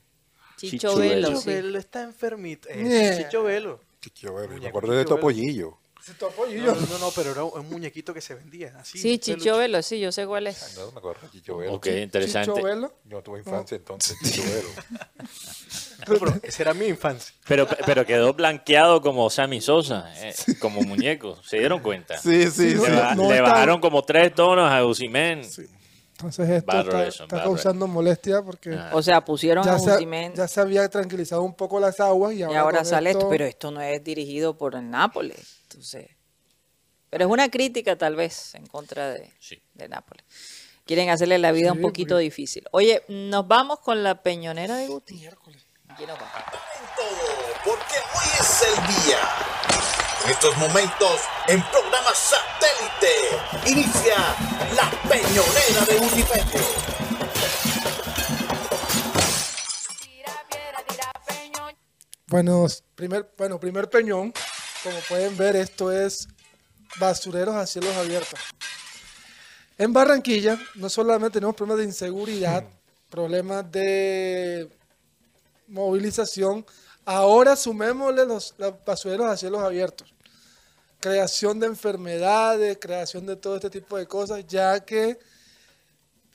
Chicho Chicho Velo, Chicho sí. Velo está enfermito. Es Yeah. Chicho Velo. Chiquillo, ver, me acuerdo de Topollillo. No, no, no, pero era un muñequito que se vendía así. Sí, Chicho. Velo, sí, yo sé cuál es. No me acuerdo, Chicho Velo. Ok, interesante. Chicho Velo. Yo tuve infancia entonces, Chicho Velo. <laughs> No, pero esa era mi infancia. Pero, pero quedó blanqueado como Sammy Sosa, eh, como muñeco. ¿Se dieron cuenta? Sí, sí, Le, sí. ba- no le bajaron como tres tonos a Usimen. Entonces esto Bad está, relation, está causando molestia porque Ah. O sea, pusieron ya a se, Osimhen ya se había tranquilizado un poco las aguas y y ahora, ahora con sale esto, esto- pero esto no es dirigido por el Nápoles. Entonces, pero es una crítica tal vez en contra de, Sí. de Nápoles. Quieren hacerle la vida un Sí, poquito porque- difícil. Oye, nos vamos con la peñonera de Guti. Aquí nos vamos. todo, porque hoy es el día. En estos momentos, en programa satélite, inicia la peñonera de Unipepe. Bueno, primer, bueno, primer peñón. Como pueden ver, esto es basureros a cielos abiertos. En Barranquilla no solamente tenemos problemas de inseguridad, problemas de movilización, ahora sumémosle los, basureros a cielos abiertos. Creación de enfermedades, creación de todo este tipo de cosas, ya que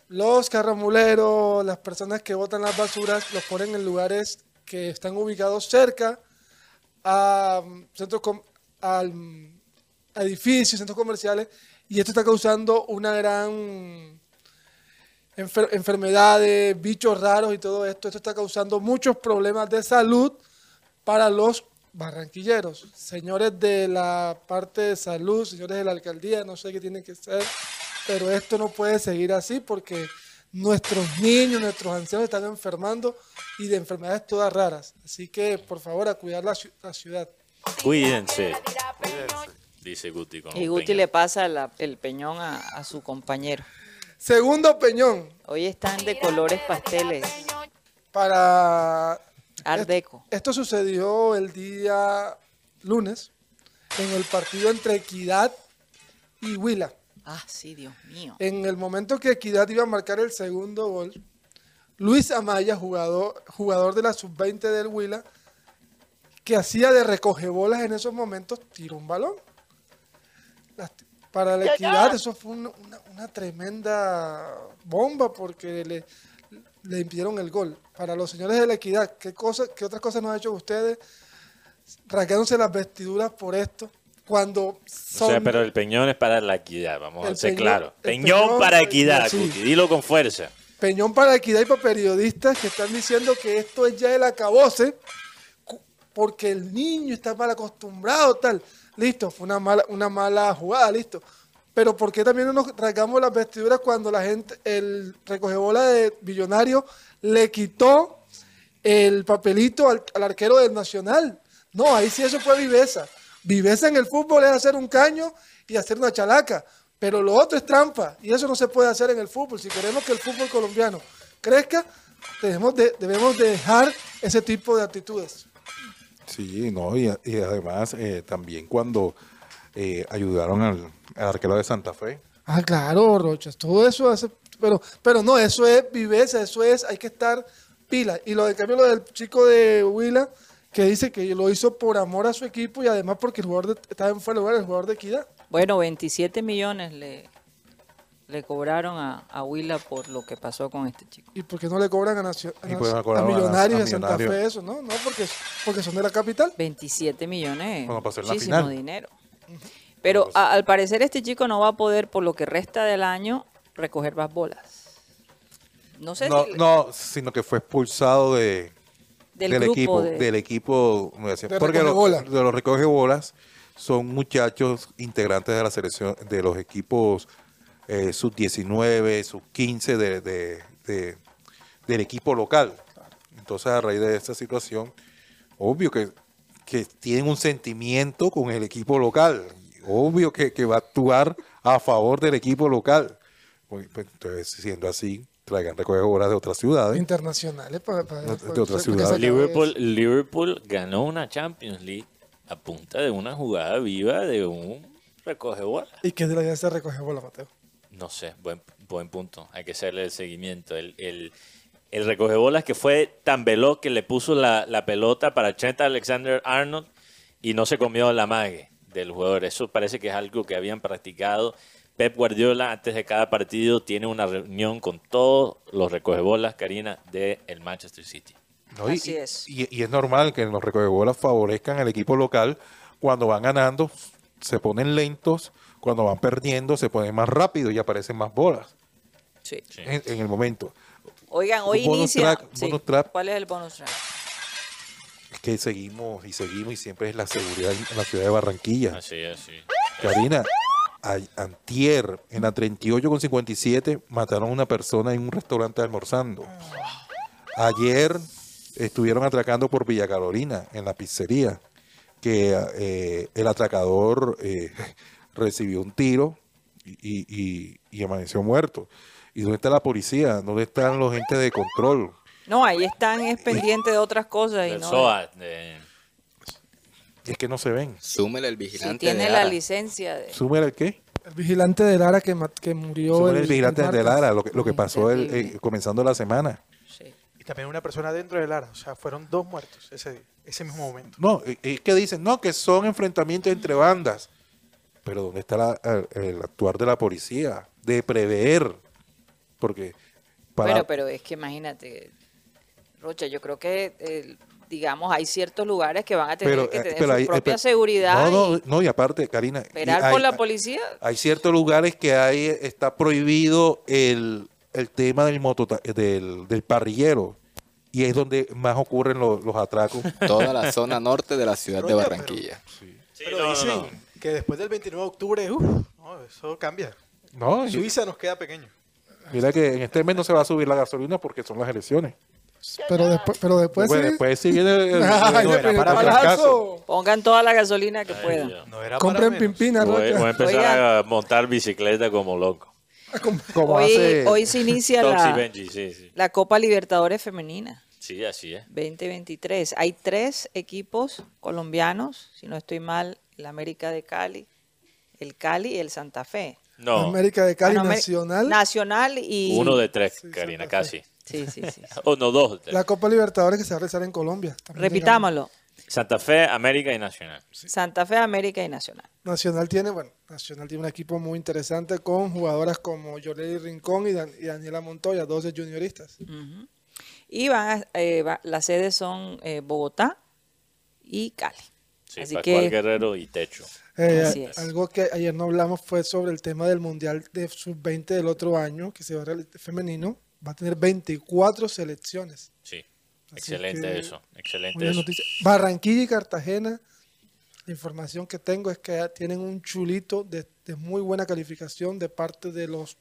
los carramuleros, las personas que botan las basuras, los ponen en lugares que están ubicados cerca a mm, centros a edificios, centros comerciales, y esto está causando una gran enfer- enfermedades, bichos raros y todo esto. Esto está causando muchos problemas de salud para los barranquilleros. Señores de la parte de salud, señores de la alcaldía, no sé qué tiene que ser, pero esto no puede seguir así porque nuestros niños, nuestros ancianos están enfermando y de enfermedades todas raras. Así que, por favor, a cuidar la, ciu- la ciudad. Cuídense, dice Guti. Con Y Guti le pasa la- el peñón a, a su compañero. Segundo peñón Hoy están de colores pasteles, para Art Deco. Esto sucedió el día lunes en el partido entre Equidad y Huila. Ah, sí, Dios mío. En el momento que Equidad iba a marcar el segundo gol, Luis Amaya, jugador, jugador de la sub-20 del Huila, que hacía de recogebolas en esos momentos, tiró un balón. Para la Equidad eso fue una, una- una tremenda bomba porque le, le impidieron el gol. Para los señores de la Equidad, ¿qué, cosa, qué otras cosas no han hecho ustedes? rasgándose las vestiduras por esto. cuando O son... sea, pero el Peñón es para la equidad, vamos a ser Peñón- claros. Peñón, Peñón, para equidad, sí. Cuti, dilo con fuerza. Peñón para equidad y para periodistas que están diciendo que esto es ya el acabose porque el niño está mal acostumbrado, tal. Listo, fue una mala, una mala jugada, listo. Pero ¿por qué también no nos rasgamos las vestiduras cuando la gente, el recogebola de Billonario le quitó el papelito al, arquero del Nacional? No, ahí sí eso fue viveza. Viveza en el fútbol es hacer un caño y hacer una chalaca. Pero lo otro es trampa y eso no se puede hacer en el fútbol. Si queremos que el fútbol colombiano crezca, debemos, de- debemos dejar ese tipo de actitudes. Sí, no, y, y además eh, también cuando eh, ayudaron al, al arquero de Santa Fe. Ah, claro, Rochas, todo eso hace, pero, pero no, eso es viveza, eso es, hay que estar pila. Y lo de cambio lo del chico de Huila, que dice que lo hizo por amor a su equipo y además porque el jugador de- estaba en fuera de lugar, el jugador de equidad. Bueno, 27 millones le, le cobraron a, a Huila por lo que pasó con este chico. ¿Y por qué no le cobran a, Nacio- a, Nacio- Millonarios a Santa. Fe eso? No, no, porque, porque son de la capital. 27 millones, Bueno, pasó en la muchísimo final. dinero. Pero a- al parecer este chico no va a poder, por lo que resta del año, recoger más bolas. No sé No, si no, sino que fue expulsado de, del, del, grupo equipo, de- del equipo, De porque los, de los recogebolas son muchachos integrantes de la selección, de los equipos eh, sub 19, sub 15 de, de- de- del equipo local. Entonces a raíz de esta situación, obvio que, que tienen un sentimiento con el equipo local, obvio que, que va a actuar a favor del equipo local. Pues, pues, Entonces, siendo así, traigan recogebolas de otras ciudades. Internacionales para, para- De- de otras ciudades. Liverpool. Liverpool ganó una Champions League a punta de una jugada viva de un recoge bola. ¿Y qué de la idea se recoge bola, Mateo? No sé, buen, buen punto. Hay que hacerle el seguimiento. El, el, el recoge bolas que fue tan veloz que le puso la, la pelota para Trent Alexander Arnold y no se comió la mague del jugador. Eso parece que es algo que habían practicado. Pep Guardiola antes de cada partido tiene una reunión con todos los recogebolas, Karina, del el Manchester City. ¿no? Y- Así es. Y, y es normal que los recogebolas favorezcan al equipo local. Cuando van ganando, se ponen lentos. Cuando van perdiendo, se ponen más rápido y aparecen más bolas Sí. Sí. en, en el momento. Oigan, hoy Bonus inicia... track, sí. bonus track. ¿Cuál es el bonus track? Que seguimos y seguimos y siempre es la seguridad en la ciudad de Barranquilla. Así es, sí. Karina, antier, en la 38 con 57, mataron a una persona en un restaurante almorzando. Ayer estuvieron atracando por Villa Carolina, en la pizzería, que eh, el atracador eh, <laughs> recibió un tiro y, y- y amaneció muerto. ¿Y dónde está la policía? ¿Dónde están los agentes de control? No, ahí están es pendiente de otras cosas y Del no... SOA, de- Es que no se ven. Súmele el Si vigilante tiene de la Ara. licencia de... ¿Súmele el qué? El vigilante de Lara que, ma- que murió. Súmele el vigilante de martes. Lara, lo que, lo que pasó el- Terrible. eh, comenzando la semana. Sí. Y también una persona dentro del ARA. O sea, fueron dos muertos ese, ese mismo momento. No, eh, es que dicen, no, que son enfrentamientos entre bandas. Pero ¿dónde está la- el, el actuar de la policía? De prever. Porque para... Bueno, pero es que imagínate, Rocha, yo creo que, eh, digamos, hay ciertos lugares que van a tener pero, que eh, tener pero su hay- eh, propia pero- seguridad No, no, y no, y aparte, Karina... esperar hay, por la policía. Hay ciertos lugares que hay, está prohibido el, el tema del, motota- del, del parrillero. Y es donde más ocurren los, los atracos. <laughs> Toda la zona norte de la ciudad de Barranquilla. Pero no, no, dicen no. que después del 29 de octubre, uff, no, eso cambia. No, y- Suiza nos queda pequeño. mira que en este mes no se va a subir la gasolina porque son las elecciones. Pero después, pero después Bueno, sí. después sí viene el, <laughs> el- Ay. Pongan toda la gasolina que puedan. No era Compren para menos. pimpina, Voy, a empezar Oiga. a montar bicicleta como loco. <laughs> Como Hoy, hace- hoy se inicia la, Benji, sí, sí. la Copa Libertadores Femenina Sí, así es. 2023. Hay tres equipos colombianos, si no estoy mal, el América de Cali, el Cali y el Santa Fe. No, América de Cali Ah, no, Nacional. Nacional y... uno de tres, Sí, Karina, Santa Fe. casi. Sí, sí, sí. O <laughs> no, dos. tres. La Copa Libertadores que se va a realizar en Colombia. También Repitámoslo. Santa Fe, América y Nacional. Santa Fe, América y Nacional. Nacional tiene, bueno, Nacional tiene un equipo muy interesante con jugadoras como Yoleli Rincón y, Dan- y Daniela Montoya, dos de junioristas. Ujú. Y van a- eh, va- las sedes son eh, Bogotá y Cali. Sí, Así Pascual que Guerrero y Techo. Eh, Así es. Algo que ayer no hablamos fue sobre el tema del Mundial de Sub-20 del otro año, que se va a realizar femenino. Va a tener 24 selecciones. Sí, Así excelente que, eso, excelente eso. noticia. Barranquilla y Cartagena, la información que tengo es que tienen un chulito de, de muy buena calificación de parte de los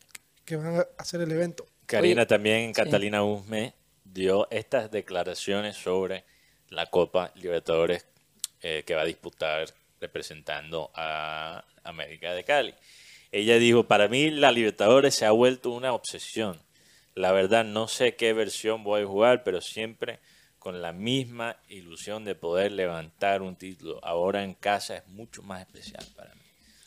que van a hacer el evento. Karina Oye, también, sí. Catalina Usme, dio estas declaraciones sobre la Copa Libertadores eh, que va a disputar representando a América de Cali. Ella dijo, para mí la Libertadores se ha vuelto una obsesión. La verdad no sé qué versión voy a jugar, pero siempre con la misma ilusión de poder levantar un título. Ahora en casa es mucho más especial para mí.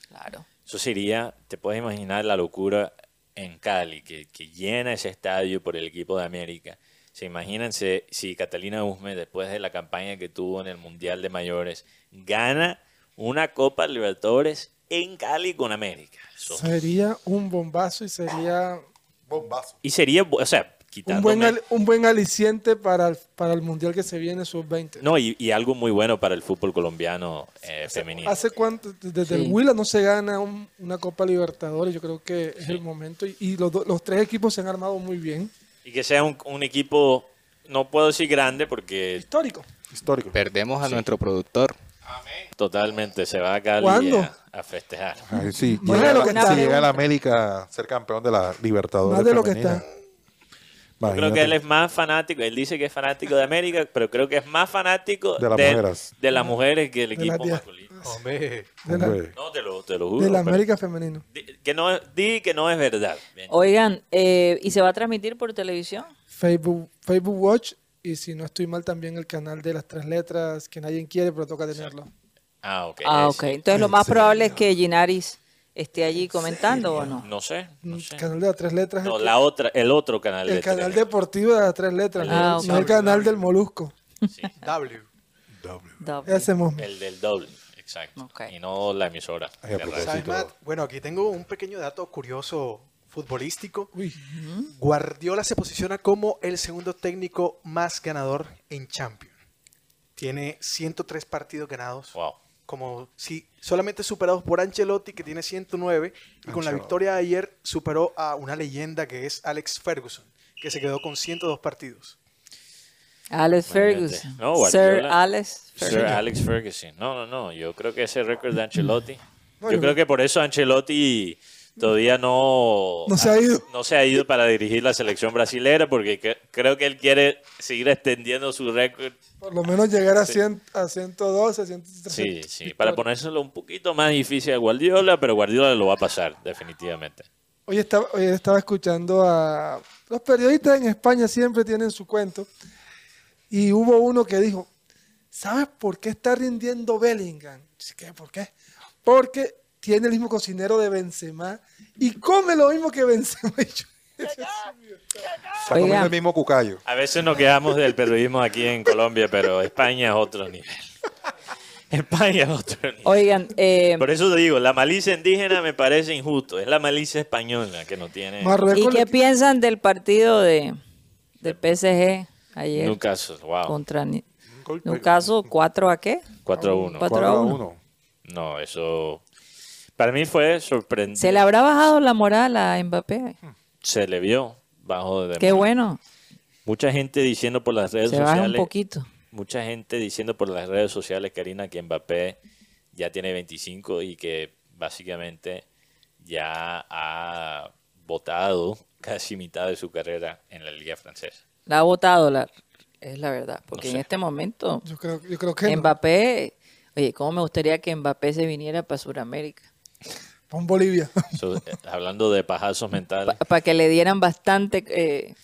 Claro. Eso sería, te puedes imaginar la locura en Cali, que, que llena ese estadio por el equipo de América. Se imagínense si Catalina Usme, después de la campaña que tuvo en el Mundial de Mayores, gana una Copa Libertadores en Cali con América. Eso- Sería un bombazo y sería Bombazo. Y sería, o sea, un buen, al- un buen aliciente para el, para el mundial que se viene sub-20. No, y, y algo muy bueno para el fútbol colombiano eh, femenino. ¿Hace cuánto? Desde Sí. el Huila no se gana un- una Copa Libertadores. Yo creo que es el momento. Y, y los, los tres equipos se han armado muy bien. Y que sea un, un equipo, no puedo decir grande porque Histórico. Histórico. Perdemos a nuestro productor. Totalmente se va a Cali a, a festejar. Ay, sí, Más llega de lo la- que si llega la América a ser campeón de la Libertadores. Más de lo que está. Yo creo que él es más fanático, él dice que es fanático de América, pero creo que es más fanático De las mujeres. de las mujeres que el De equipo masculino. Hombre, De la, Hombre, No, te lo, te lo juro. de la América femenino. di- que no, di que no es verdad. Bien. Oigan, eh, ¿y se va a transmitir por televisión? Facebook, Facebook Watch. Y si no estoy mal, también el canal de las tres letras que nadie quiere, pero toca tenerlo. Ah, ok. Ah, ok. Entonces lo más probable es que Ginaris esté allí comentando o no. No sé, no El sé. canal de las tres letras. No, el, la otra, el otro canal. el de canal tele. deportivo de las tres letras. Ah, no, no el canal del Molusco. <laughs> W. Doble. Ese mismo. El del doble, exacto. Y no la emisora. Bueno, aquí tengo un pequeño dato curioso futbolístico. Uy, Guardiola se posiciona como el segundo técnico más ganador en Champions. Tiene 103 partidos ganados. Wow. Como si solamente superados por Ancelotti, que tiene 109. Y con la victoria de ayer superó a una leyenda que es Alex Ferguson, que se quedó con 102 partidos. Alex. Ferguson. No, Sir Guardiola. Alex Sir Ferguson. Alex Ferguson. No, no, no. Yo creo que ese récord de Ancelotti. No, yo yo- creo que por eso Ancelotti todavía no, No se ha ido. no se ha ido para dirigir la selección brasilera porque que- creo que él quiere seguir extendiendo su récord. por lo menos llegar a, 100, a 112, 113. Sí, sí, victorias. para ponérselo un poquito más difícil a Guardiola, pero Guardiola lo va a pasar, definitivamente. Hoy estaba, hoy estaba escuchando a... Los periodistas en España siempre tienen su cuento. Y hubo uno que dijo, ¿sabes por qué está rindiendo Bellingham? ¿Qué? ¿Por qué? Porque tiene el mismo cocinero de Benzema y come lo mismo que Benzema. <laughs> Y yo, Está comiendo Oiga. el mismo cucayo. A veces nos quedamos del periodismo aquí en Colombia, pero España es otro nivel. <laughs> España es otro nivel. Oigan, eh, Por eso te digo, la malicia indígena me parece injusto. Es la malicia española que no tiene Marruecos ¿y qué piensan del partido de del PSG ayer Newcastle. Wow. contra Newcastle 4 a qué? 4 a 1. 4 4 a a 1. 1. No, eso para mí fue sorprendente. Se le habrá bajado la moral a Mbappé. Se le vio bajo de Qué bueno. Mucha gente diciendo por las redes Se baja un sociales, poquito. mucha gente diciendo por las redes sociales, Karina, que Mbappé ya tiene 25 y que básicamente ya ha votado <laughs> casi mitad de su carrera en la liga francesa. La ha votado, la, es la verdad. Porque No en este momento, Yo creo, yo creo que no. Mbappé, oye, ¿cómo me gustaría que Mbappé se viniera para Sudamérica? <laughs> Pa' un Bolivia. So, eh, hablando de pajazos mentales. Para que le dieran bastante eh,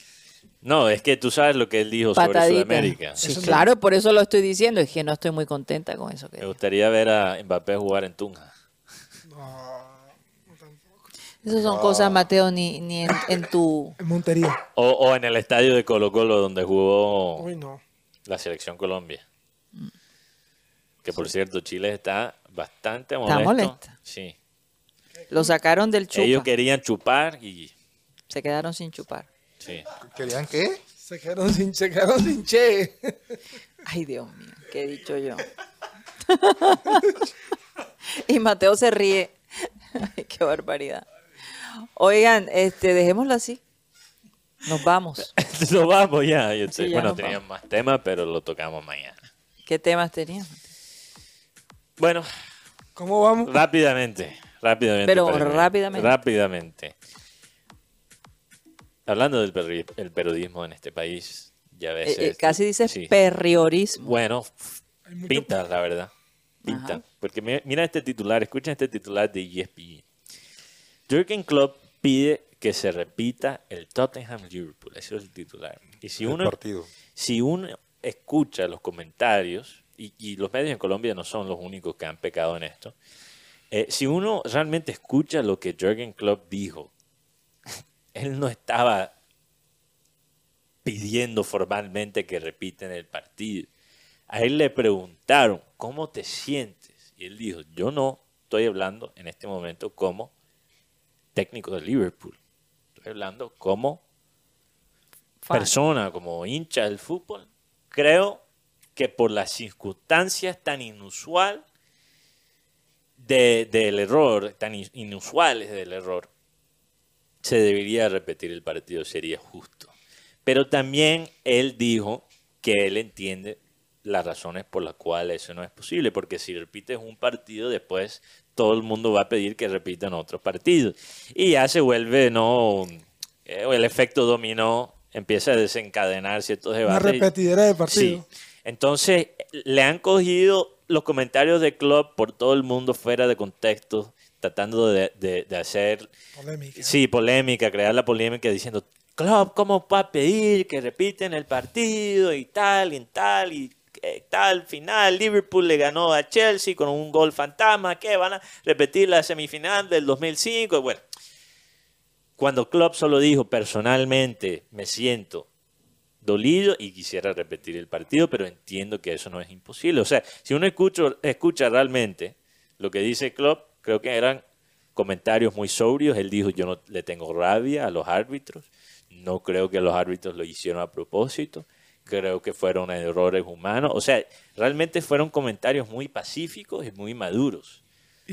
No, es que tú sabes lo que él dijo sobre. Sudamérica. Sí, claro, por eso lo estoy diciendo. Es que no estoy muy contenta con eso. Que Me gustaría ver a Mbappé jugar en Tunja. Esas son cosas, Mateo, ni, ni en, en tu... En Montería. O, o en el estadio de Colo Colo donde jugó Uy, no. la selección Colombia. Que por cierto, Chile está bastante Está molesto. molesta. Sí. Lo sacaron del chupa. Ellos querían chupar y Se quedaron sin chupar. sí. ¿Querían qué? Se quedaron sin, se quedaron sin che. Ay, Dios mío, ¿qué he dicho yo? <laughs> Y Mateo se ríe. Ay, qué barbaridad. Oigan, este, dejémoslo así. Nos vamos. <laughs> Nos vamos ya. yo sé. Sí, ya bueno, teníamos más temas, pero lo tocamos mañana. ¿Qué temas teníamos? Bueno, ¿Cómo vamos? rápidamente. Rápidamente. Pero rápidamente. Rápidamente. Hablando del perri- el periodismo en este país, ya a Eh, veces. eh, casi dices sí. perriorismo. Bueno, pinta, la verdad. Pinta. Ajá. Porque mi- mira este titular, escuchen este titular de ESPN. Jürgen Klopp pide que se repita el Tottenham Liverpool. Ese es el titular. Y si uno, partido. si uno escucha los comentarios, y, y los medios en Colombia no son los únicos que han pecado en esto, eh, si uno realmente escucha lo que Jürgen Klopp dijo, <laughs> él no estaba pidiendo formalmente que repiten el partido. A él le preguntaron, ¿cómo te sientes? Y él dijo, yo no estoy hablando en este momento como técnico de Liverpool. Estoy hablando como Fan. persona, como hincha del fútbol. Creo que por las circunstancias tan inusual de- del error, tan in- inusuales del error, se debería repetir el partido, sería justo. Pero también él dijo que él entiende las razones por las cuales eso no es posible, porque si repites un partido, después todo el mundo va a pedir que repitan otros partidos. Y ya se vuelve, ¿no? Eh, El efecto dominó empieza a desencadenar ciertos Una debates. repetidera de partido. Sí. Entonces, le han cogido los comentarios de Club por todo el mundo fuera de contexto, tratando de, de- de hacer Polémica. Sí, polémica, crear la polémica diciendo, Klopp, ¿cómo va a pedir que repiten el partido y tal, y tal, y eh, tal final? Liverpool le ganó a Chelsea con un gol fantasma, ¿qué? ¿Van a repetir la semifinal del 2005? Bueno, cuando Klopp solo dijo, personalmente me siento dolido y quisiera repetir el partido, pero entiendo que eso no es imposible. O sea, si uno escucha, escucha realmente lo que dice Klopp, creo que eran comentarios muy sobrios. Él dijo, yo no le tengo rabia a los árbitros, no creo que los árbitros lo hicieron a propósito, creo que fueron errores humanos. O sea, realmente fueron comentarios muy pacíficos y muy maduros.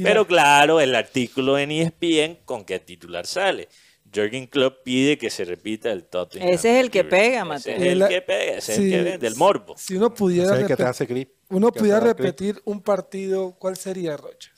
Pero la- claro, el artículo en ESPN, ¿con qué titular sale? Jürgen Klopp pide que se repita el Tottenham. Ese es el que pega, Ese Mateo. es el que pega, ese es Sí, el que vende, el morbo. Si uno pudiera, Ese es el que te repet- hace grip. uno que pudiera te da grip. repetir un partido, ¿cuál sería, Rocha?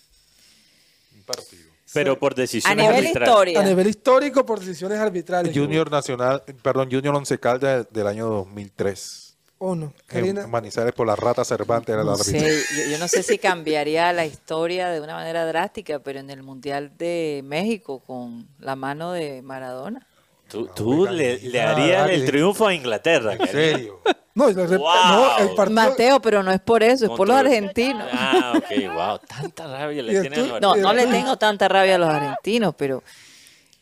Un partido. Pero por A decisiones nivel arbitrarias. historia. A nivel histórico, por decisiones arbitrales. Junior Nacional, perdón, Junior Once Caldas del año 2003. Uno. En Karina, Manizales por la rata Cervantes era No árbitro. sé, yo, yo no sé si cambiaría la historia de una manera drástica, pero en el Mundial de México con la mano de Maradona. Tú, tú le, le harías el triunfo a Inglaterra. En serio. no, Wow. no, el partido. Mateo, pero no es por eso, es por los argentinos. Ah, ok, wow. Tanta rabia le tienen a los No, no le tengo tanta rabia a los argentinos, pero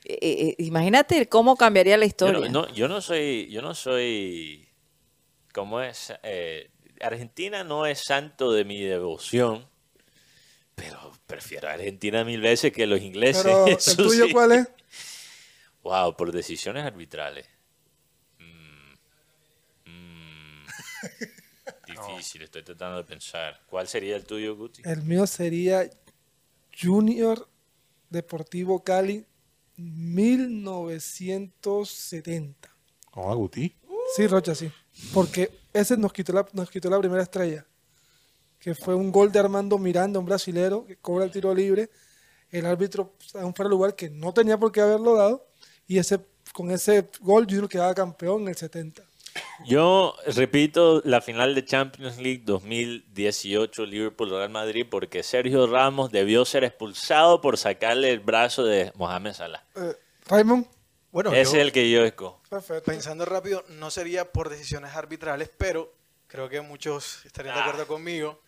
eh, eh, imagínate cómo cambiaría la Yo historia. no, no, yo no soy, yo no soy, ¿cómo es? Eh, Argentina no es santo de mi devoción, pero prefiero a Argentina mil veces que los ingleses. Pero, ¿el tuyo sí. cuál es? <laughs> Wow, por decisiones arbitrales. Mm. Mm. <laughs> Difícil, estoy tratando de pensar. ¿Cuál sería el tuyo, Guti? El mío sería Junior Deportivo Cali 1970. No, Agutí. Sí, Rocha, sí. Porque ese nos quitó la, nos quitó la primera estrella. Que fue un gol de Armando Miranda, un brasilero, que cobra el tiro libre. El árbitro a un fuera lugar que no tenía por qué haberlo dado. Y ese con ese gol Junior quedaba campeón en el 70. Yo repito la final de Champions League 2018 Liverpool-Real Madrid porque Sergio Ramos debió ser expulsado por sacarle el brazo de Mohamed Salah. Eh, Raymond, Bueno, yo, es el que yo escojo. perfecto. pensando rápido, no sería por decisiones arbitrales, pero creo que muchos estarían de Ah. acuerdo conmigo.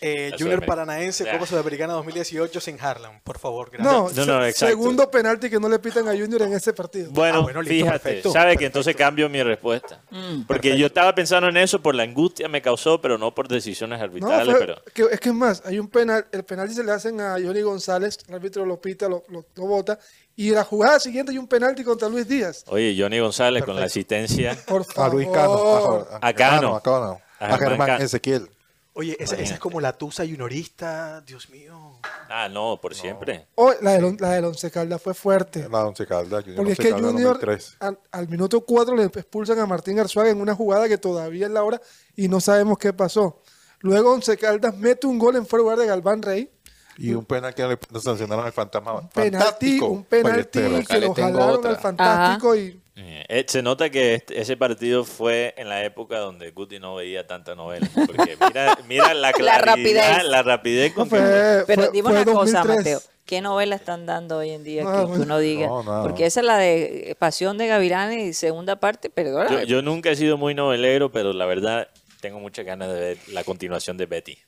Eh, Junior Paranaense, Ah. Copa Sudamericana 2018 sin Harlem, por favor. gracias. No, No, no, se- exacto. segundo penalti que no le pitan a Junior en ese partido. Bueno, Ah, bueno, listo, fíjate, perfecto, sabe que entonces cambio mi respuesta. Mm. Porque yo estaba pensando en eso por la angustia me causó, pero no por decisiones No, arbitrales. fue- pero que- es que es más, hay un penal, el penalti se le hacen a Johnny González, el árbitro lo pita, lo, lo, lo bota, y la jugada siguiente hay un penalti contra Luis Díaz. Oye, Johnny González con la asistencia. Por A favor. Luis Cano. A Cano. A, Cano, A a Germán. Ezequiel. Oye, esa, esa es como la Tusa juniorista, Dios mío. Ah, no, por siempre. Oh, la del, la del Once Caldas fue fuerte. La Once Caldas, Junior Porque es Once que Caldas Junior 2003. al, al minuto 4 le expulsan a Martín Arzuaga en una jugada que todavía es la hora y no sabemos qué pasó. Luego Once Caldas mete un gol en fuera de lugar de Galván Rey. Y un penal que le sancionaron al fantasma. Penalti, fantástico, un penalti Ballesteros. Acá que lo jalaron otra. al fantástico y Eh, eh, se nota que este- ese partido fue en la época donde Guti no veía tanta novela. Porque mira, mira la <laughs> claridad, rapidez. la rapidez con no, que- fue, Pero fue- dime fue una cosa, 2003. Mateo. ¿Qué novela están dando hoy en día No, que, que bueno. uno diga? No. Porque esa es la de Pasión de Gavilanes y segunda parte, perdón. yo, yo nunca he sido muy novelero, pero la verdad tengo muchas ganas de ver la continuación de Betty.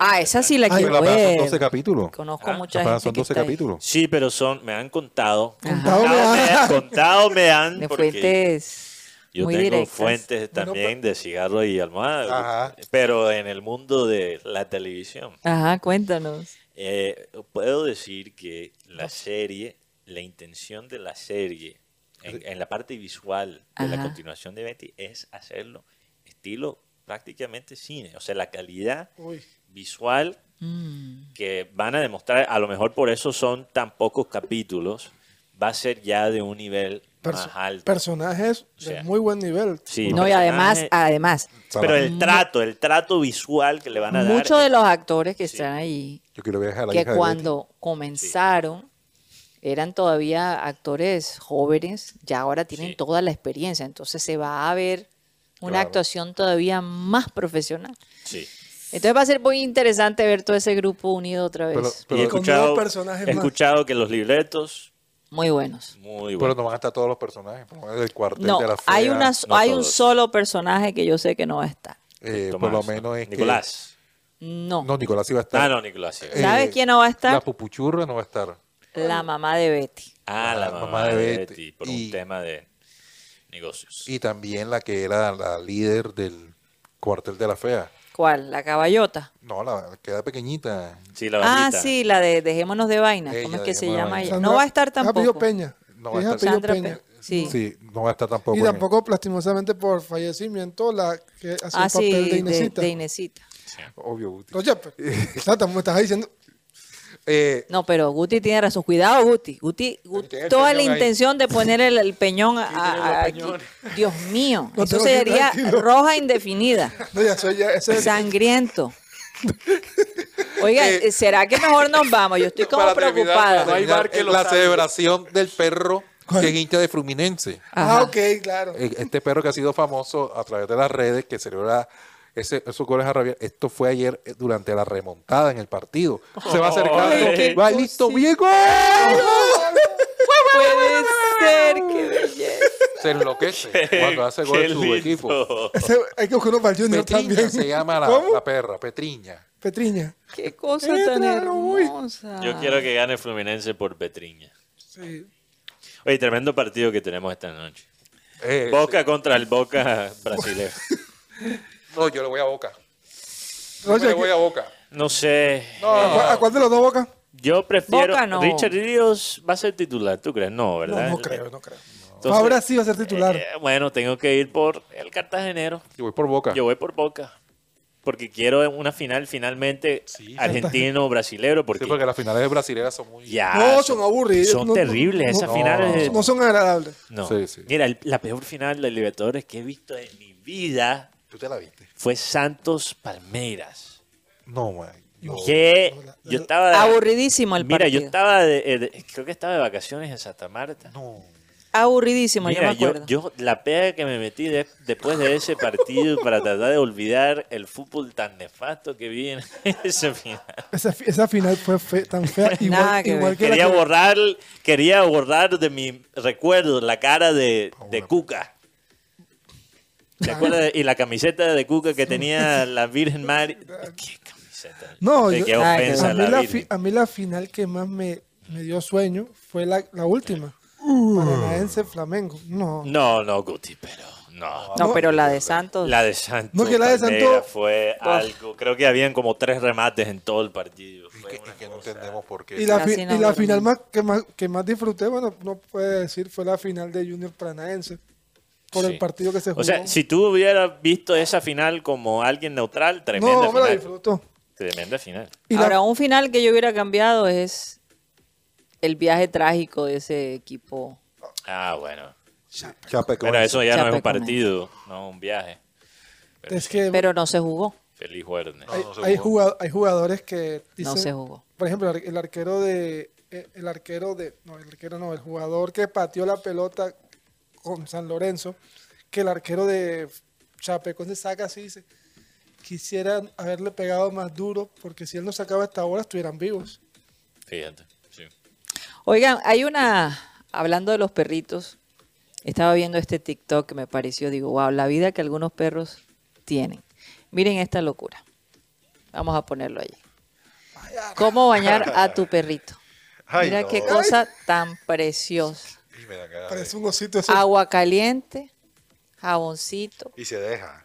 Ah, esa sí la Ay, quiero Pero apenas son ver. 12 capítulos. Conozco Ah, mucha gente son que 12 está ahí. capítulos. Sí, pero son, me han contado. Contado me Contado me, han. contado me han. De porque fuentes Yo muy tengo directas. fuentes también de cigarro y almohada. Ajá. Pero en el mundo de la televisión. Ajá, cuéntanos. Eh, puedo decir que la serie, la intención de la serie, en, en la parte visual de la Ajá. continuación de Betty, es hacerlo estilo prácticamente cine. O sea, la calidad Uy, visual Mm. que van a demostrar, a lo mejor por eso son tan pocos capítulos, va a ser ya de un nivel perso- más alto. personajes O sea, de muy buen nivel. Sí, No, y además, además, pero el trato, el trato visual que le van a dar. muchos de los actores que Sí. están allí, Yo quiero viajar a la que hija de cuando comenzaron eran todavía actores jóvenes, ya ahora tienen Sí. toda la experiencia, entonces se va a ver una Claro. actuación todavía más profesional. Sí. Entonces va a ser muy interesante ver todo ese grupo unido otra vez. Pero- Y pero- he Con escuchado, he escuchado que los libretos, muy buenos. muy Pero buenos. no van a estar todos los personajes. como El cuartel No, de la fea, hay, una, no hay un solo personaje que yo sé que no va a estar. eh, por Tomás, lo menos es que- Nicolás. No. No, Nicolás iba a estar. Ah, no, Nicolás. sí. Eh, ¿Sabes quién no va a estar? La pupuchurra no va a estar. La mamá de Betty. Ah, la la mamá, de Betty, por Y- un tema de negocios. Y también la que era la líder del cuartel de la fea. ¿Cuál? ¿La caballota? No, la que era pequeñita. Sí, la Ah, bajita. sí, la de Dejémonos de Vaina. ¿Cómo Ella, es que se Dejémonos de llama ella? Sandra- No va a estar apellido tampoco. Peña. No va a Es estar. apellido Sandra Peña. Pe- Sí. Sí, no va a estar tampoco. Y en- tampoco, lastimosamente, por fallecimiento, la que hace Ah, el papel sí, de de, Inesita. de Inesita. Obvio, Guti. Oye, <laughs> pero, claro, me estás diciendo. Eh, No, pero Guti tiene razón. Cuidado, Guti. Guti, toda la ahí. intención de poner el, el peñón a, aquí. Dios mío, No eso sería roja indefinida. <laughs> No, ya soy ya. Ese, Sangriento. <laughs> Oiga, Eh, ¿será que mejor nos vamos? Yo estoy como para terminar, preocupada. para terminar, que lo la celebración del perro que es hincha de Fluminense. ah, ok, claro. Eh, Este perro que ha sido famoso a través de las redes, que celebra ese, esos goles a rabiar. Esto fue ayer eh, durante la remontada en el partido. Se va acercando. Qué va listo, bien gol. Puede ser, qué belleza. Se enloquece cuando hace gol en su equipo. Ese- hay que buscarlo para el Junior Petriña también. se llama la, perra, Petriña. Petriña. Qué cosa tan hermosa. Yo quiero que gane Fluminense por Petriña. Sí. Oye, tremendo partido que tenemos esta noche. Eh, Boca contra el Boca brasileño. <laughs> No, yo le voy a Boca. Yo Oye, le voy a Boca. No sé. ¿a, cuál, a cuál de los dos bocas? Yo prefiero. Boca no. Richard Ríos va a ser titular, ¿tú crees? No, No, ¿verdad? no creo, no creo. Entonces, Ahora sí va a ser titular. eh, bueno, tengo que ir por el cartagenero. Yo voy por Boca. Yo voy por Boca. Porque quiero una final finalmente Sí. argentino-brasilero. <laughs> Porque, Sí, porque las finales brasileñas son muy... ya No, son aburridas. Son No, no, terribles esas no, finales. No son agradables. No. Sí, sí. Mira, el- la peor final de Libertadores que he visto en mi vida ¿Tú te la viste? fue Santos Palmeiras. No, man. No. Que no, la- yo estaba. Aburridísimo el Mira, partido. yo estaba de, eh, de- creo que estaba de vacaciones en Santa Marta. No. Aburridísimo, yo Mira, me yo, acuerdo. yo la pega que me metí de- después de ese partido para tratar de olvidar el fútbol tan nefasto que vi en <laughs> ese final. Esa, esa final fue fe- tan fea. <laughs> Igual, Nada que igual que la Quería que- borrar, quería borrar de mi recuerdo la cara de, de Cuca. ¿Te acuerdas? de- Y la camiseta de Cuca que tenía la Virgen María. <laughs> ¿Qué camiseta? No, yo- qué ofensa a, mí la la Virgen. fi- a mí la final que más me, me dio sueño fue la, la última. Uh. Paranaense Flamengo. No. No, no, Guti, pero no. No, pero la de Santos. La de Santos. No, que la de Santos- fue algo. Creo que habían como tres remates en todo el partido. Fue Que, no entendemos por qué. Y la, Casi fi- no y la dormí. final más que, más que más disfruté, bueno, no puede decir, fue la final de Junior Paranaense. Por Sí. el partido que se jugó. O sea, si tú hubieras visto esa final como alguien neutral, tremenda no, me la final. disfruto. Tremenda final. Y la- Ahora, un final que yo hubiera cambiado es el viaje trágico de ese equipo. Ah, bueno. Chapecoense. Pero eso ya no es un partido, no un viaje. es que Pero no se jugó. Feliz jueves. hay, hay jugado- hay jugadores que dicen, No se jugó. por ejemplo, el arquero de eh, el arquero de no, el arquero no, el jugador que pateó la pelota con San Lorenzo, que el arquero de Chapecoense saca así y dice, quisiera haberle pegado más duro porque si él no sacaba esta hora estuvieran vivos. Fíjate. Sí. Oigan, hay una, hablando de los perritos, estaba viendo este TikTok que me pareció, digo, wow, la vida que algunos perros tienen. Miren esta locura. Vamos a ponerlo allí. ¿Cómo bañar a tu perrito? Ay, Mira no. qué cosa tan preciosa. Y me da cara Parece de- un osito ese. Agua caliente, jaboncito, Y se deja.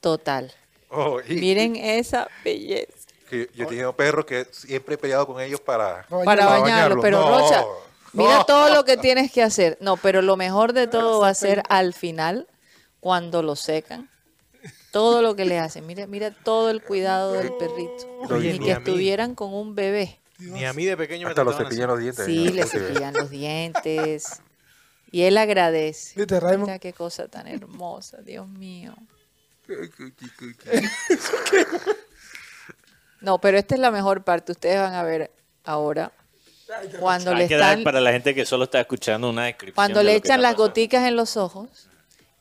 total. Oh, y- Miren esa belleza. que yo he tenido perros que siempre he peleado con ellos para, Para Para para bañarlo, bañarlo. pero No. Rocha, mira No. todo lo que tienes que hacer. No, pero lo mejor de todo va a ser al final, cuando lo secan. Todo lo que le hacen. Mira, mira todo el cuidado del perrito. Oye, Ni ni que estuvieran con un bebé. Ni a mí de pequeño me hasta los trataban cepillan así. los dientes. Sí, ¿no? le cepillan los dientes. Y él agradece. Viste, Raymond, Mira qué cosa tan hermosa, Dios mío. No, pero esta es la mejor parte. Ustedes van a ver ahora cuando le que dar para la gente que solo está escuchando una descripción. cuando de le echan las pasando. goticas en los ojos,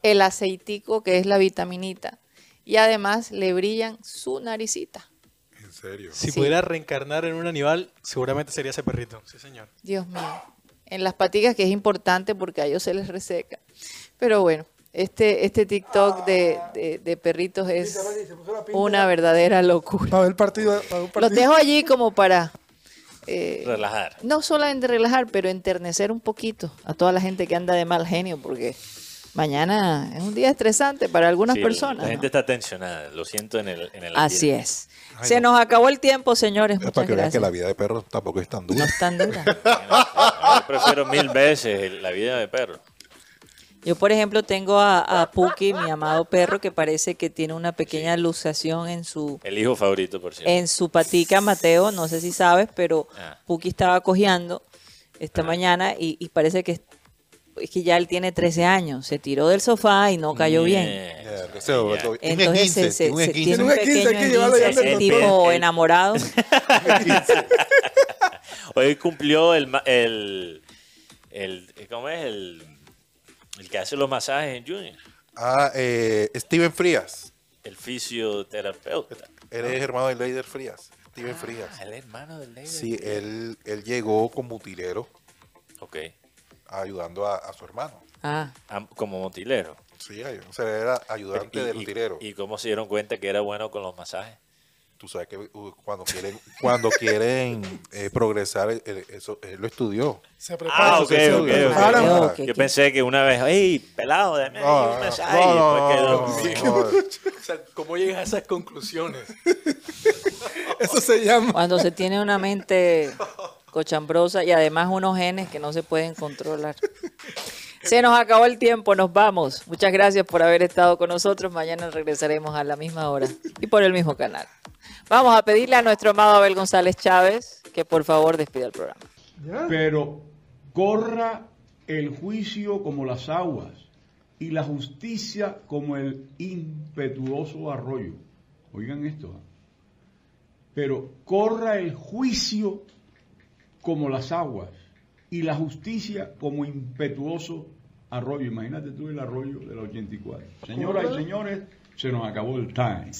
el aceitico que es la vitaminita y además le brillan su naricita. En serio. Si Sí. pudiera reencarnar en un animal, seguramente sería ese perrito. Sí, señor. Dios mío. En las paticas que es importante porque a ellos se les reseca. Pero bueno, este, este TikTok de, de- de perritos es una verdadera locura. para ver el partido, para ver un Los partido. dejo allí como para eh, Relajar. no solamente relajar, pero enternecer un poquito a toda la gente que anda de mal genio, porque mañana es un día estresante para algunas Sí, personas. La ¿no? gente está tensionada, lo siento en el, en el Así ambiente. es. Se nos acabó el tiempo, señores. Es Muchas para que vean que gracias. la vida de perros tampoco es tan dura. No es tan dura. <laughs> Prefiero mil veces la vida de perro. Yo, por ejemplo, tengo a, a Puki, mi amado perro, que parece que tiene una pequeña luxación en su, El hijo favorito, por cierto. en su patica, Mateo. No sé si sabes, pero Ah. Puki estaba cojeando esta mañana y, y parece que, es que ya él tiene 13 años. Se tiró del sofá y no cayó bien. Eso, un Entonces se, se- un se tiene un pequeño esguince, doctor. tipo El- enamorado. <laughs> Hoy cumplió el, el, el ¿cómo es? El, el que hace los masajes en Junior. Ah, eh, Steven Frías. El fisioterapeuta. Él es hermano de Leider Frías. Steven Frías. Ah, el hermano del Leider. Sí, él, él llegó como mutilero Ok. Ayudando a, a su hermano. Ah, Am- Como motilero. Sí, o sea, era ayudante Y- del y- utilero. ¿Y cómo se dieron cuenta que era bueno con los masajes? Tú sabes que uh, cuando <laughs> quieren, cuando quieren eh, progresar, él- él- eso, él lo estudió. Se prepara. Ah, Eso ok, se. Yo pensé que una vez, ¡ey, pelado! Dame No, un masaje. no, no. <laughs> O sea, ¿cómo llegas a esas conclusiones? <laughs> Eso se llama. cuando se tiene una mente cochambrosa y además unos genes que no se pueden controlar. Se nos acabó el tiempo, nos vamos. Muchas gracias por haber estado con nosotros. Mañana regresaremos a la misma hora y por el mismo canal. Vamos a pedirle a nuestro amado Abel González Chávez que por favor despida el programa. pero corra el juicio como las aguas y la justicia como el impetuoso arroyo. Oigan esto. ¿ah? Pero corra el juicio como las aguas y la justicia como impetuoso arroyo. Imagínate tú el arroyo de la 84. Señoras y señores, se nos acabó el time.